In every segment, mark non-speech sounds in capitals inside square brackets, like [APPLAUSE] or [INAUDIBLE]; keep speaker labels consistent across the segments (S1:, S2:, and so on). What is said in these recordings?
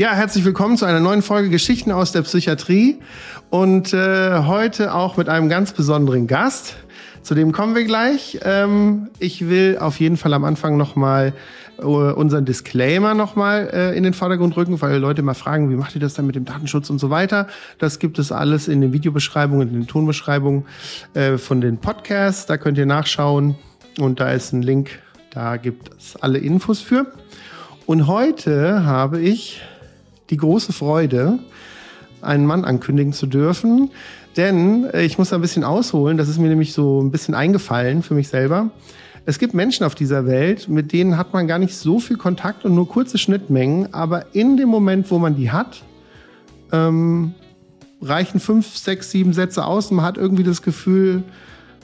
S1: Ja, herzlich willkommen zu einer neuen Folge Geschichten aus der Psychiatrie und äh, heute auch mit einem ganz besonderen Gast. Zu dem kommen wir gleich. Ähm, ich will auf jeden Fall am Anfang nochmal äh, unseren Disclaimer nochmal äh, in den Vordergrund rücken, weil Leute mal fragen, wie macht ihr das dann mit dem Datenschutz und so weiter. Das gibt es alles in den Videobeschreibungen, in den Tonbeschreibungen äh, von den Podcasts. Da könnt ihr nachschauen und da ist ein Link, da gibt es alle Infos für. Und heute habe ich die große Freude, einen Mann ankündigen zu dürfen. Denn äh, ich muss da ein bisschen ausholen, das ist mir nämlich so ein bisschen eingefallen für mich selber. Es gibt Menschen auf dieser Welt, mit denen hat man gar nicht so viel Kontakt und nur kurze Schnittmengen, aber in dem Moment, wo man die hat, ähm, reichen fünf, sechs, sieben Sätze aus und man hat irgendwie das Gefühl,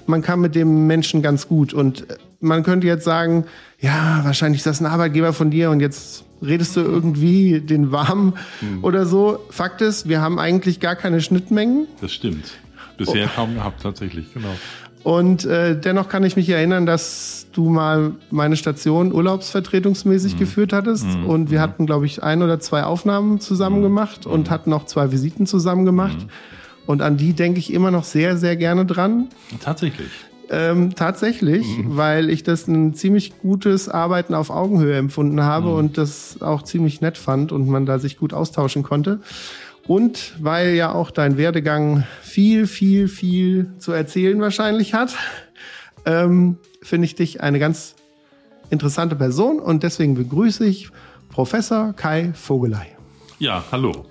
S1: man kann mit dem Menschen ganz gut. Und äh, man könnte jetzt sagen, ja, wahrscheinlich ist das ein Arbeitgeber von dir und jetzt redest du irgendwie den warm hm. oder so. Fakt ist, wir haben eigentlich gar keine Schnittmengen.
S2: Das stimmt. Bisher oh. kaum gehabt, tatsächlich, genau.
S1: Und äh, dennoch kann ich mich erinnern, dass du mal meine Station urlaubsvertretungsmäßig mhm. geführt hattest. Mhm. Und wir mhm. hatten, glaube ich, ein oder zwei Aufnahmen zusammen mhm. gemacht und mhm. hatten auch zwei Visiten zusammen gemacht. Mhm. Und an die denke ich immer noch sehr, sehr gerne dran.
S2: Tatsächlich.
S1: Ähm, tatsächlich, mhm. weil ich das ein ziemlich gutes Arbeiten auf Augenhöhe empfunden habe mhm. und das auch ziemlich nett fand und man da sich gut austauschen konnte. Und weil ja auch dein Werdegang viel, viel, viel zu erzählen wahrscheinlich hat, ähm, finde ich dich eine ganz interessante Person und deswegen begrüße ich Professor Kai Vogelei.
S2: Ja, hallo.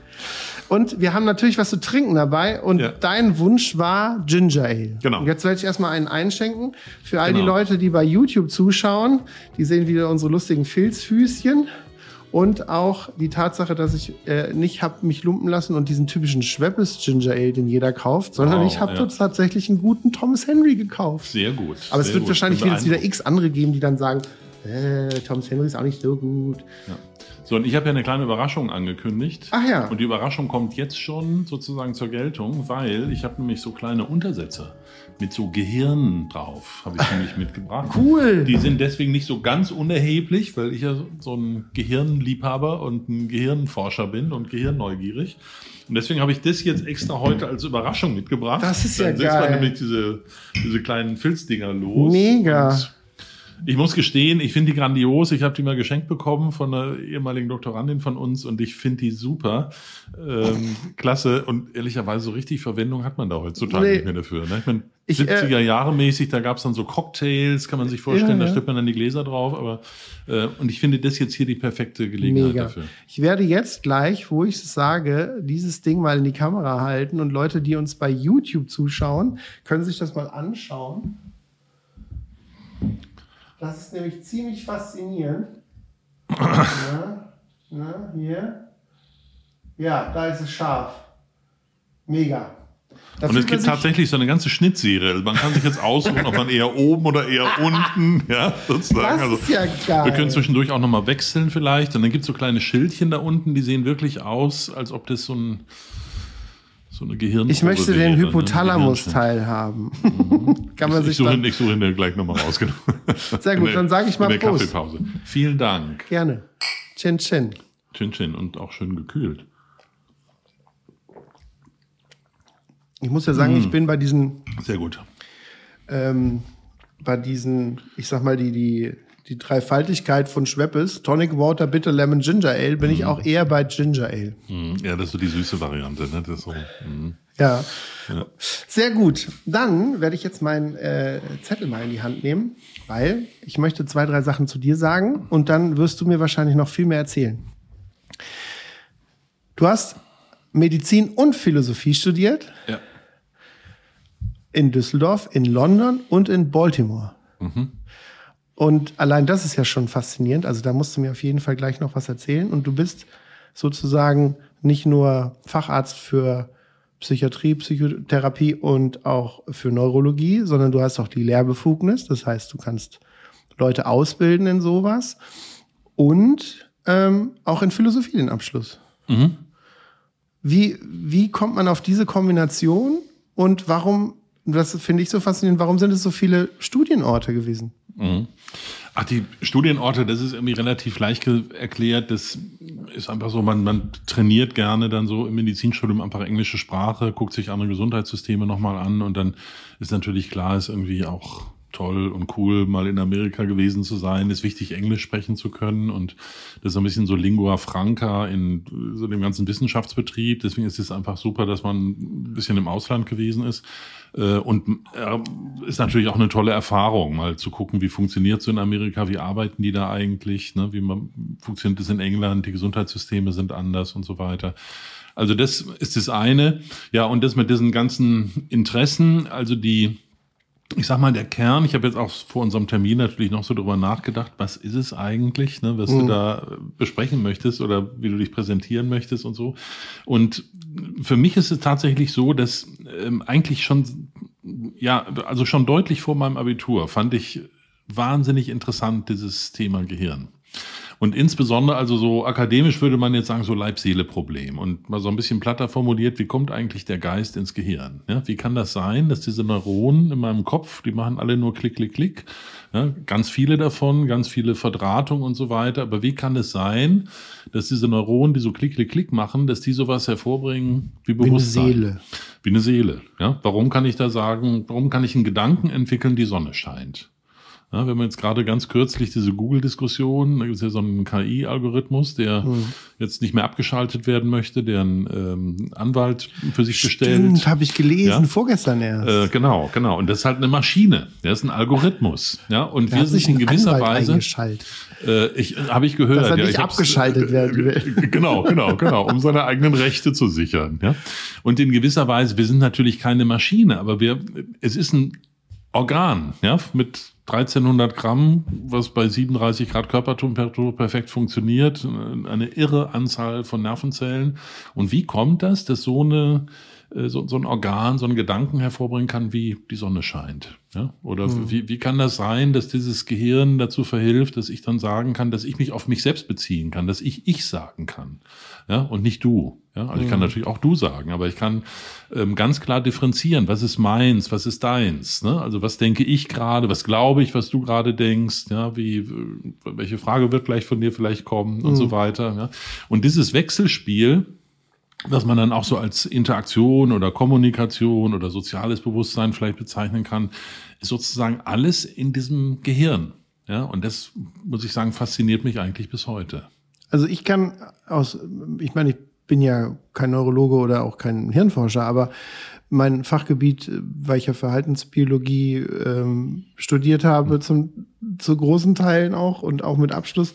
S1: Und wir haben natürlich was zu trinken dabei. Und ja. dein Wunsch war Ginger Ale.
S2: Genau.
S1: Und jetzt werde ich erstmal einen einschenken. Für all genau. die Leute, die bei YouTube zuschauen, die sehen wieder unsere lustigen Filzfüßchen. Und auch die Tatsache, dass ich äh, nicht habe mich lumpen lassen und diesen typischen Schweppes Ginger Ale, den jeder kauft, sondern wow, ich habe ja. tatsächlich einen guten Thomas Henry gekauft.
S2: Sehr gut.
S1: Aber es wird
S2: gut.
S1: wahrscheinlich wieder x andere geben, die dann sagen, äh, Thomas Henry ist auch nicht so gut.
S2: Ja. So, und ich habe ja eine kleine Überraschung angekündigt.
S1: Ach ja.
S2: Und die Überraschung kommt jetzt schon sozusagen zur Geltung, weil ich habe nämlich so kleine Untersätze mit so Gehirnen drauf, habe ich nämlich mitgebracht.
S1: Cool.
S2: Die sind deswegen nicht so ganz unerheblich, weil ich ja so ein Gehirnliebhaber und ein Gehirnforscher bin und gehirnneugierig. Und deswegen habe ich das jetzt extra heute als Überraschung mitgebracht.
S1: Das ist ja
S2: Dann
S1: geil.
S2: Dann nämlich diese, diese kleinen Filzdinger los.
S1: Mega.
S2: Ich muss gestehen, ich finde die grandios. Ich habe die mal geschenkt bekommen von einer ehemaligen Doktorandin von uns und ich finde die super. Ähm, [LAUGHS] klasse. Und ehrlicherweise so richtig Verwendung hat man da heutzutage nee. nicht mehr dafür. Ne? Ich meine, 70er äh, Jahre mäßig, da gab es dann so Cocktails, kann man sich vorstellen, ja, ja. da stellt man dann die Gläser drauf. Aber äh, und ich finde das jetzt hier die perfekte Gelegenheit Mega. dafür.
S1: Ich werde jetzt gleich, wo ich es sage, dieses Ding mal in die Kamera halten und Leute, die uns bei YouTube zuschauen, können sich das mal anschauen. Das ist nämlich ziemlich faszinierend. [COUGHS] na, na, hier. Ja, da ist es scharf. Mega.
S2: Da und es gibt tatsächlich so eine ganze Schnittserie. Also man kann sich jetzt aussuchen, ob man eher oben oder eher [LAUGHS] unten, ja, sozusagen.
S1: Das ist ja geil.
S2: Wir können zwischendurch auch nochmal wechseln vielleicht. Und dann gibt es so kleine Schildchen da unten, die sehen wirklich aus, als ob das so ein so eine Gehirn.
S1: Ich möchte den ne? Hypothalamus-Teil haben.
S2: Mhm. [LAUGHS] [LAUGHS] Kann man ich, sich ich, suche, ich suche ihn dir gleich nochmal raus. Genau.
S1: Sehr gut, dann sage ich mal
S2: der Prost. Kaffeepause. Vielen Dank.
S1: Gerne. Chin Chin.
S2: Chin Chin und auch schön gekühlt.
S1: Ich muss ja sagen, mm. ich bin bei diesen.
S2: Sehr gut.
S1: Ähm, bei diesen, ich sag mal, die, die die Dreifaltigkeit von Schweppes, Tonic Water, Bitter Lemon, Ginger Ale, bin mhm. ich auch eher bei Ginger Ale.
S2: Mhm. Ja, das ist so die süße Variante. Ne? Das so, mhm.
S1: ja. ja. Sehr gut. Dann werde ich jetzt meinen äh, Zettel mal in die Hand nehmen, weil ich möchte zwei, drei Sachen zu dir sagen und dann wirst du mir wahrscheinlich noch viel mehr erzählen. Du hast Medizin und Philosophie studiert.
S2: Ja.
S1: In Düsseldorf, in London und in Baltimore. Mhm. Und allein das ist ja schon faszinierend. Also da musst du mir auf jeden Fall gleich noch was erzählen. Und du bist sozusagen nicht nur Facharzt für Psychiatrie, Psychotherapie und auch für Neurologie, sondern du hast auch die Lehrbefugnis. Das heißt, du kannst Leute ausbilden in sowas und ähm, auch in Philosophie den Abschluss.
S2: Mhm.
S1: Wie, wie kommt man auf diese Kombination und warum, das finde ich so faszinierend, warum sind es so viele Studienorte gewesen?
S2: Mhm. Ach, die Studienorte, das ist irgendwie relativ leicht erklärt. Das ist einfach so, man, man trainiert gerne dann so im Medizinstudium einfach englische Sprache, guckt sich andere Gesundheitssysteme nochmal an und dann ist natürlich klar, ist irgendwie auch toll und cool, mal in Amerika gewesen zu sein, ist wichtig, Englisch sprechen zu können und das ist ein bisschen so Lingua Franca in so dem ganzen Wissenschaftsbetrieb. Deswegen ist es einfach super, dass man ein bisschen im Ausland gewesen ist. Äh, und ist natürlich auch eine tolle Erfahrung, mal zu gucken, wie funktioniert so in Amerika, wie arbeiten die da eigentlich, ne? wie man, funktioniert es in England, die Gesundheitssysteme sind anders und so weiter. Also das ist das eine. Ja, und das mit diesen ganzen Interessen, also die, ich sag mal, der Kern, ich habe jetzt auch vor unserem Termin natürlich noch so drüber nachgedacht, was ist es eigentlich, ne, was mhm. du da besprechen möchtest oder wie du dich präsentieren möchtest und so. Und für mich ist es tatsächlich so, dass ähm, eigentlich schon, ja, also schon deutlich vor meinem Abitur fand ich wahnsinnig interessant dieses Thema Gehirn. Und insbesondere, also so akademisch würde man jetzt sagen, so Leib-Seele-Problem. Und mal so ein bisschen platter formuliert, wie kommt eigentlich der Geist ins Gehirn? Ja, wie kann das sein, dass diese Neuronen in meinem Kopf, die machen alle nur Klick, Klick, Klick. Ja, ganz viele davon, ganz viele Verdrahtungen und so weiter. Aber wie kann es sein, dass diese Neuronen, die so Klick, Klick, Klick machen, dass die sowas hervorbringen wie Bewusstsein?
S1: Wie eine Seele.
S2: Wie eine Seele. Ja, warum kann ich da sagen, warum kann ich einen Gedanken entwickeln, die Sonne scheint? Ja, wenn man jetzt gerade ganz kürzlich diese Google-Diskussion, da gibt es ja so einen KI-Algorithmus, der mhm. jetzt nicht mehr abgeschaltet werden möchte, der einen ähm, Anwalt für sich Stimmt, bestellt.
S1: habe ich gelesen, ja? vorgestern erst.
S2: Äh, genau, genau. Und das ist halt eine Maschine, der ist ein Algorithmus. Ja, und da wir sind in gewisser Anwalt Weise. Äh, ich habe ich gehört,
S1: Dass er
S2: nicht
S1: ja, abgeschaltet werden will.
S2: Äh, genau, genau, genau, um seine eigenen Rechte zu sichern. Ja, und in gewisser Weise, wir sind natürlich keine Maschine, aber wir, es ist ein Organ, ja, mit 1300 Gramm, was bei 37 Grad Körpertemperatur perfekt funktioniert, eine irre Anzahl von Nervenzellen. Und wie kommt das, dass so eine äh, so, so ein Organ, so einen Gedanken hervorbringen kann, wie die Sonne scheint. Ja? Oder mhm. wie, wie kann das sein, dass dieses Gehirn dazu verhilft, dass ich dann sagen kann, dass ich mich auf mich selbst beziehen kann, dass ich ich sagen kann, ja, und nicht du. Ja, also mhm. ich kann mhm. natürlich auch du sagen, aber ich kann ähm, ganz klar differenzieren, was ist meins, was ist deins. Ne? Also was denke ich gerade, was glaube ich, was du gerade denkst, ja, wie welche Frage wird gleich von dir vielleicht kommen mhm. und so weiter. Ja? Und dieses Wechselspiel was man dann auch so als Interaktion oder Kommunikation oder soziales Bewusstsein vielleicht bezeichnen kann, ist sozusagen alles in diesem Gehirn. Ja, und das muss ich sagen, fasziniert mich eigentlich bis heute.
S1: Also ich kann aus, ich meine, ich bin ja kein Neurologe oder auch kein Hirnforscher, aber mein Fachgebiet, weil ich ja Verhaltensbiologie ähm, studiert habe, zum, zu großen Teilen auch und auch mit Abschluss.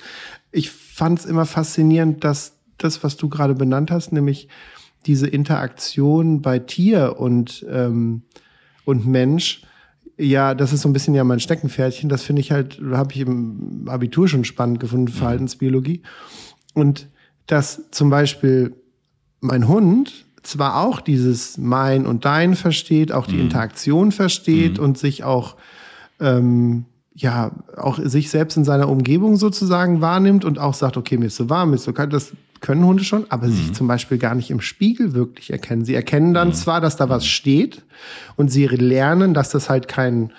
S1: Ich fand es immer faszinierend, dass das, was du gerade benannt hast, nämlich diese Interaktion bei Tier und, ähm, und Mensch, ja, das ist so ein bisschen ja mein Steckenpferdchen. Das finde ich halt, habe ich im Abitur schon spannend gefunden, mhm. Verhaltensbiologie. Und dass zum Beispiel mein Hund zwar auch dieses Mein und Dein versteht, auch die mhm. Interaktion versteht mhm. und sich auch ähm, ja auch sich selbst in seiner Umgebung sozusagen wahrnimmt und auch sagt, okay, mir ist so warm, mir ist so kalt, das können Hunde schon, aber mhm. sich zum Beispiel gar nicht im Spiegel wirklich erkennen. Sie erkennen dann mhm. zwar, dass da was steht und sie lernen, dass das halt kein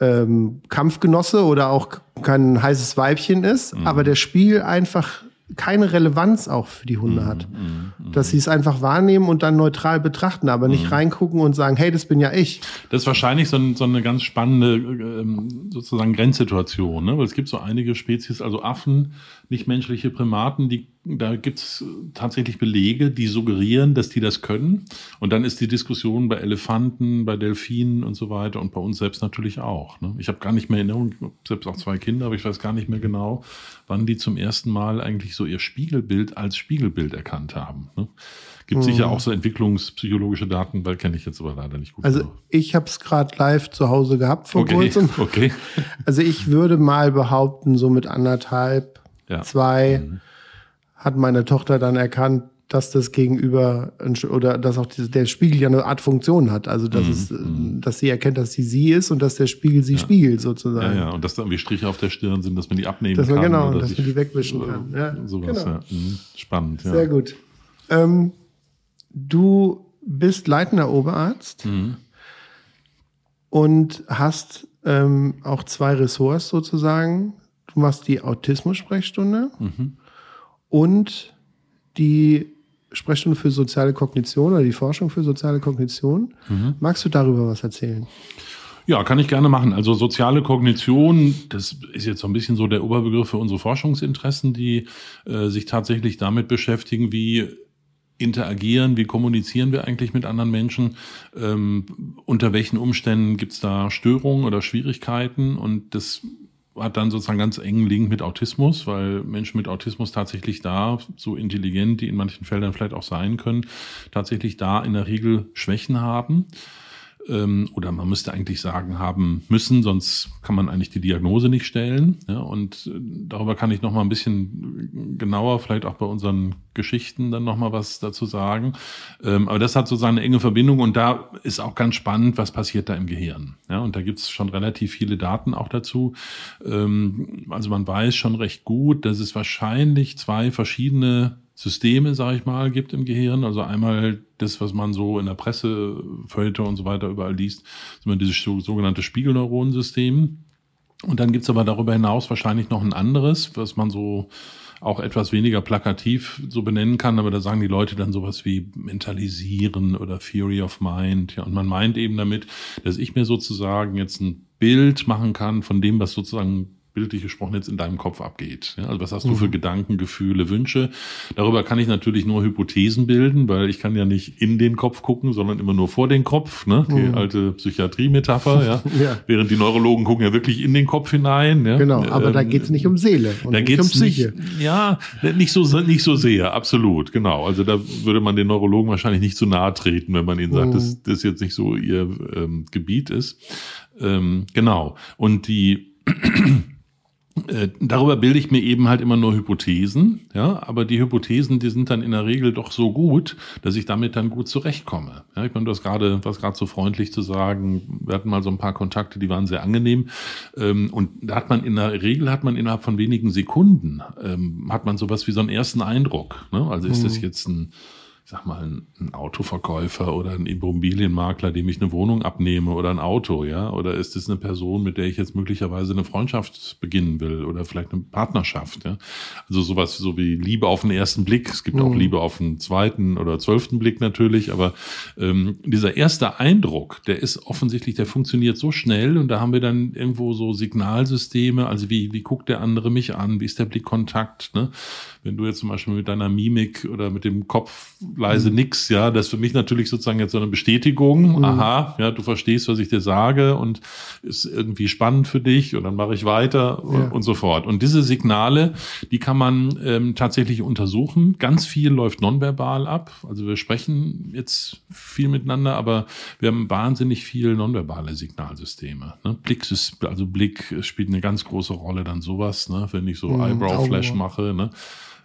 S1: ähm, Kampfgenosse oder auch kein heißes Weibchen ist, mhm. aber der Spiegel einfach keine Relevanz auch für die Hunde mhm, hat. Mm, Dass sie es einfach wahrnehmen und dann neutral betrachten, aber nicht mm. reingucken und sagen, hey, das bin ja ich.
S2: Das ist wahrscheinlich so, ein, so eine ganz spannende ähm, sozusagen Grenzsituation, ne? weil es gibt so einige Spezies, also Affen, nichtmenschliche Primaten, die da gibt's tatsächlich Belege, die suggerieren, dass die das können. Und dann ist die Diskussion bei Elefanten, bei Delfinen und so weiter und bei uns selbst natürlich auch. Ne? Ich habe gar nicht mehr Erinnerung, selbst auch zwei Kinder, aber ich weiß gar nicht mehr genau, wann die zum ersten Mal eigentlich so ihr Spiegelbild als Spiegelbild erkannt haben. Ne? Gibt sicher mhm. auch so entwicklungspsychologische Daten, weil kenne ich jetzt aber leider nicht gut.
S1: Also genau. ich habe es gerade live zu Hause gehabt vor
S2: okay.
S1: kurzem. [LAUGHS]
S2: Okay.
S1: Also ich würde mal behaupten, so mit anderthalb, ja. zwei. Mhm hat meine Tochter dann erkannt, dass das Gegenüber oder dass auch der Spiegel ja eine Art Funktion hat. Also dass
S2: Mhm,
S1: es, äh, dass sie erkennt, dass sie sie ist und dass der Spiegel sie spiegelt sozusagen.
S2: Ja, ja, und dass da irgendwie Striche auf der Stirn sind, dass man die abnehmen
S1: Dass man
S2: kann.
S1: genau, dass man die wegwischen kann. Ja,
S2: Sowas,
S1: genau.
S2: ja. Mhm. Spannend, ja.
S1: Sehr gut. Ähm, du bist leitender Oberarzt
S2: Mhm.
S1: und hast ähm, auch zwei Ressorts sozusagen. Du machst die Autismus-Sprechstunde
S2: Mhm.
S1: und die Sprechstunde für soziale Kognition oder die Forschung für soziale Kognition.
S2: Mhm.
S1: Magst du darüber was erzählen?
S2: Ja, kann ich gerne machen. Also soziale Kognition, das ist jetzt so ein bisschen so der Oberbegriff für unsere Forschungsinteressen, die äh, sich tatsächlich damit beschäftigen, wie interagieren, wie kommunizieren wir eigentlich mit anderen Menschen, ähm, unter welchen Umständen gibt es da Störungen oder Schwierigkeiten und das hat dann sozusagen ganz engen Link mit Autismus, weil Menschen mit Autismus tatsächlich da, so intelligent die in manchen Feldern vielleicht auch sein können, tatsächlich da in der Regel Schwächen haben ähm, oder man müsste eigentlich sagen haben müssen, sonst kann man eigentlich die Diagnose nicht stellen. Ja, und äh, darüber kann ich noch mal ein bisschen genauer, vielleicht auch bei unseren Geschichten dann noch mal was dazu sagen. Ähm, aber das hat sozusagen eine enge Verbindung und da ist auch ganz spannend, was passiert da im Gehirn. Ja, und da gibt es schon relativ viele Daten auch dazu. Ähm, also man weiß schon recht gut, dass es wahrscheinlich zwei verschiedene Systeme, sage ich mal, gibt im Gehirn. Also einmal das, was man so in der Presse, Feuilleton und so weiter überall liest, immer dieses so- sogenannte Spiegelneuronensystem. Und dann gibt's aber darüber hinaus wahrscheinlich noch ein anderes, was man so auch etwas weniger plakativ so benennen kann, aber da sagen die Leute dann sowas wie mentalisieren oder Theory of Mind. Ja, und man meint eben damit, dass ich mir sozusagen jetzt ein Bild machen kann von dem, was sozusagen bildlich gesprochen jetzt in deinem Kopf abgeht. Ja, also was hast du für Gedanken, Gefühle, Wünsche? Darüber kann ich natürlich nur Hypothesen bilden, weil ich kann ja nicht in den Kopf gucken, sondern immer nur vor den Kopf. Ne? Die alte Psychiatrie-Metapher. Ja? [LAUGHS]
S1: Ja.
S2: Während die Neurologen gucken ja wirklich in den Kopf hinein. Ja?
S1: Genau, aber da
S2: Ähm,
S1: geht's nicht um Seele und
S2: da
S1: nicht
S2: geht's
S1: um Psyche.
S2: Nicht, ja, nicht so, nicht so sehr, absolut, genau. Also da würde man den Neurologen wahrscheinlich nicht zu nahe treten, wenn man ihnen sagt,
S1: Mhm.
S2: dass das jetzt nicht so ihr ähm, Gebiet ist. Ähm, genau. Und die äh, Darüber bilde ich mir eben halt immer nur Hypothesen, ja, aber die Hypothesen, die sind dann in der Regel doch so gut, dass ich damit dann gut zurechtkomme. Ja, ich meine, du hast gerade, was gerade so freundlich zu sagen, wir hatten mal so ein paar Kontakte, die waren sehr angenehm. Ähm, und da hat man in der Regel hat man innerhalb von wenigen Sekunden ähm, hat man sowas wie so einen ersten Eindruck. Ne? Also ist das jetzt ein sag mal, ein, Autoverkäufer oder ein Immobilienmakler, dem ich eine Wohnung abnehme oder ein Auto, ja? Oder ist es eine Person, mit der ich jetzt möglicherweise eine Freundschaft beginnen will oder vielleicht eine Partnerschaft, ja? Also sowas so wie Liebe auf den ersten Blick. Es gibt auch Liebe auf den zweiten oder zwölften Blick natürlich, aber ähm, dieser erste Eindruck, der ist offensichtlich, der funktioniert so schnell und da haben wir dann irgendwo so Signalsysteme, also wie, wie guckt der andere mich an, wie ist der Blickkontakt, ne? Wenn du jetzt zum Beispiel mit deiner Mimik oder mit dem Kopf leise nix, ja, das ist für mich natürlich sozusagen jetzt so eine Bestätigung. Aha, ja, du verstehst, was ich dir sage und ist irgendwie spannend für dich und dann mache ich weiter
S1: Ja.
S2: und so fort. Und diese Signale, die kann man ähm, tatsächlich untersuchen. Ganz viel läuft nonverbal ab. Also wir sprechen jetzt viel miteinander, aber wir haben wahnsinnig viel nonverbale Signalsysteme. Ne? Blick also Blick spielt eine ganz große Rolle dann sowas, ne? wenn ich so
S1: Mhm,
S2: Eyebrow Flash
S1: Augen.
S2: mache, ne?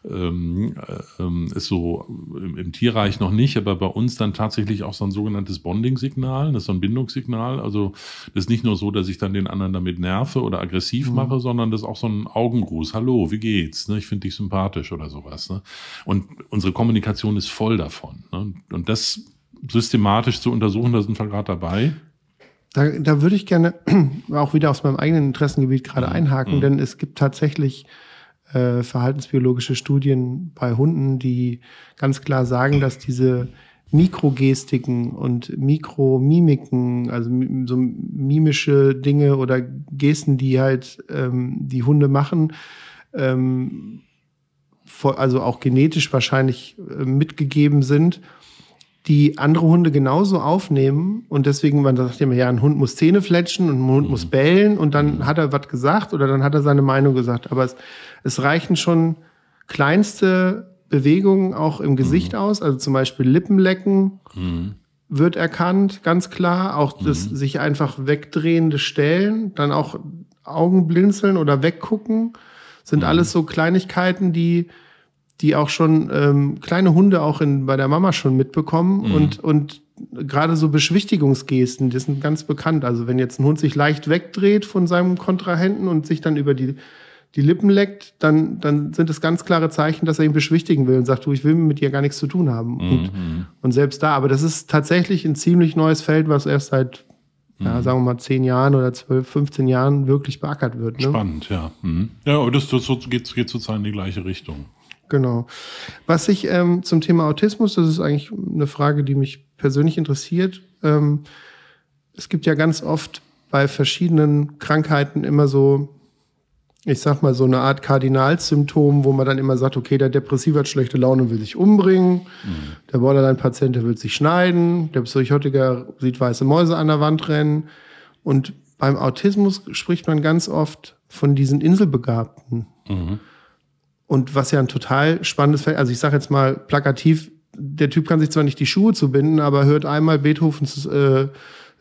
S2: Ähm, äh, ähm, ist so im, im Tierreich noch nicht, aber bei uns dann tatsächlich auch so ein sogenanntes Bonding-Signal, das ist so ein Bindungssignal. Also das ist nicht nur so, dass ich dann den anderen damit nerve oder aggressiv
S1: Mhm.
S2: mache, sondern das ist auch so ein Augengruß. Hallo, wie geht's? Ne? Ich finde dich sympathisch oder sowas. Ne? Und unsere Kommunikation ist voll davon. Ne? Und das systematisch zu untersuchen, da sind wir gerade dabei.
S1: Da, da würde ich gerne [CLEARS THROAT] auch wieder aus meinem eigenen Interessengebiet gerade einhaken, denn es gibt tatsächlich äh, verhaltensbiologische Studien bei Hunden, die ganz klar sagen, dass diese Mikrogestiken und Mikromimiken, also so mimische Dinge oder Gesten, die halt ähm, die Hunde machen, ähm, also auch genetisch wahrscheinlich äh, mitgegeben sind, die andere Hunde genauso aufnehmen und deswegen, man sagt immer, ja, ein Hund muss Zähne fletschen und ein Hund muss bellen und dann hat er was gesagt oder dann hat er seine Meinung gesagt. Aber es, es reichen schon kleinste Bewegungen auch im Gesicht aus, also zum Beispiel Lippenlecken wird erkannt, ganz klar. Auch das sich einfach wegdrehende Stellen, dann auch Augen blinzeln oder weggucken, sind alles so Kleinigkeiten, die die auch schon ähm, kleine Hunde auch in, bei der Mama schon mitbekommen
S2: Mhm.
S1: und, und gerade so Beschwichtigungsgesten, die sind ganz bekannt. Also wenn jetzt ein Hund sich leicht wegdreht von seinem Kontrahenten und sich dann über die, die Lippen leckt, dann, dann sind es ganz klare Zeichen, dass er ihn beschwichtigen will und sagt, du, ich will mit dir gar nichts zu tun haben. Und,
S2: Mhm.
S1: und selbst da, aber das ist tatsächlich ein ziemlich neues Feld, was erst seit,
S2: Mhm.
S1: ja, sagen wir mal, zehn Jahren oder zwölf, 15 Jahren wirklich beackert wird. Ne?
S2: Spannend, ja. Mhm. Ja, aber das, das, das geht, geht sozusagen in die gleiche Richtung.
S1: Genau. Was ich ähm, zum Thema Autismus, das ist eigentlich eine Frage, die mich persönlich interessiert. Ähm, es gibt ja ganz oft bei verschiedenen Krankheiten immer so, ich sag mal, so eine Art Kardinalsymptom, wo man dann immer sagt, okay, der Depressive hat schlechte Laune und will sich umbringen, der Borderline-Patient, der will sich schneiden, der Psychotiker sieht weiße Mäuse an der Wand rennen. Und beim Autismus spricht man ganz oft von diesen Inselbegabten. Und was ja ein total spannendes Feld, also ich sage jetzt mal plakativ, der Typ kann sich zwar nicht die Schuhe zubinden, aber hört einmal Beethovens äh,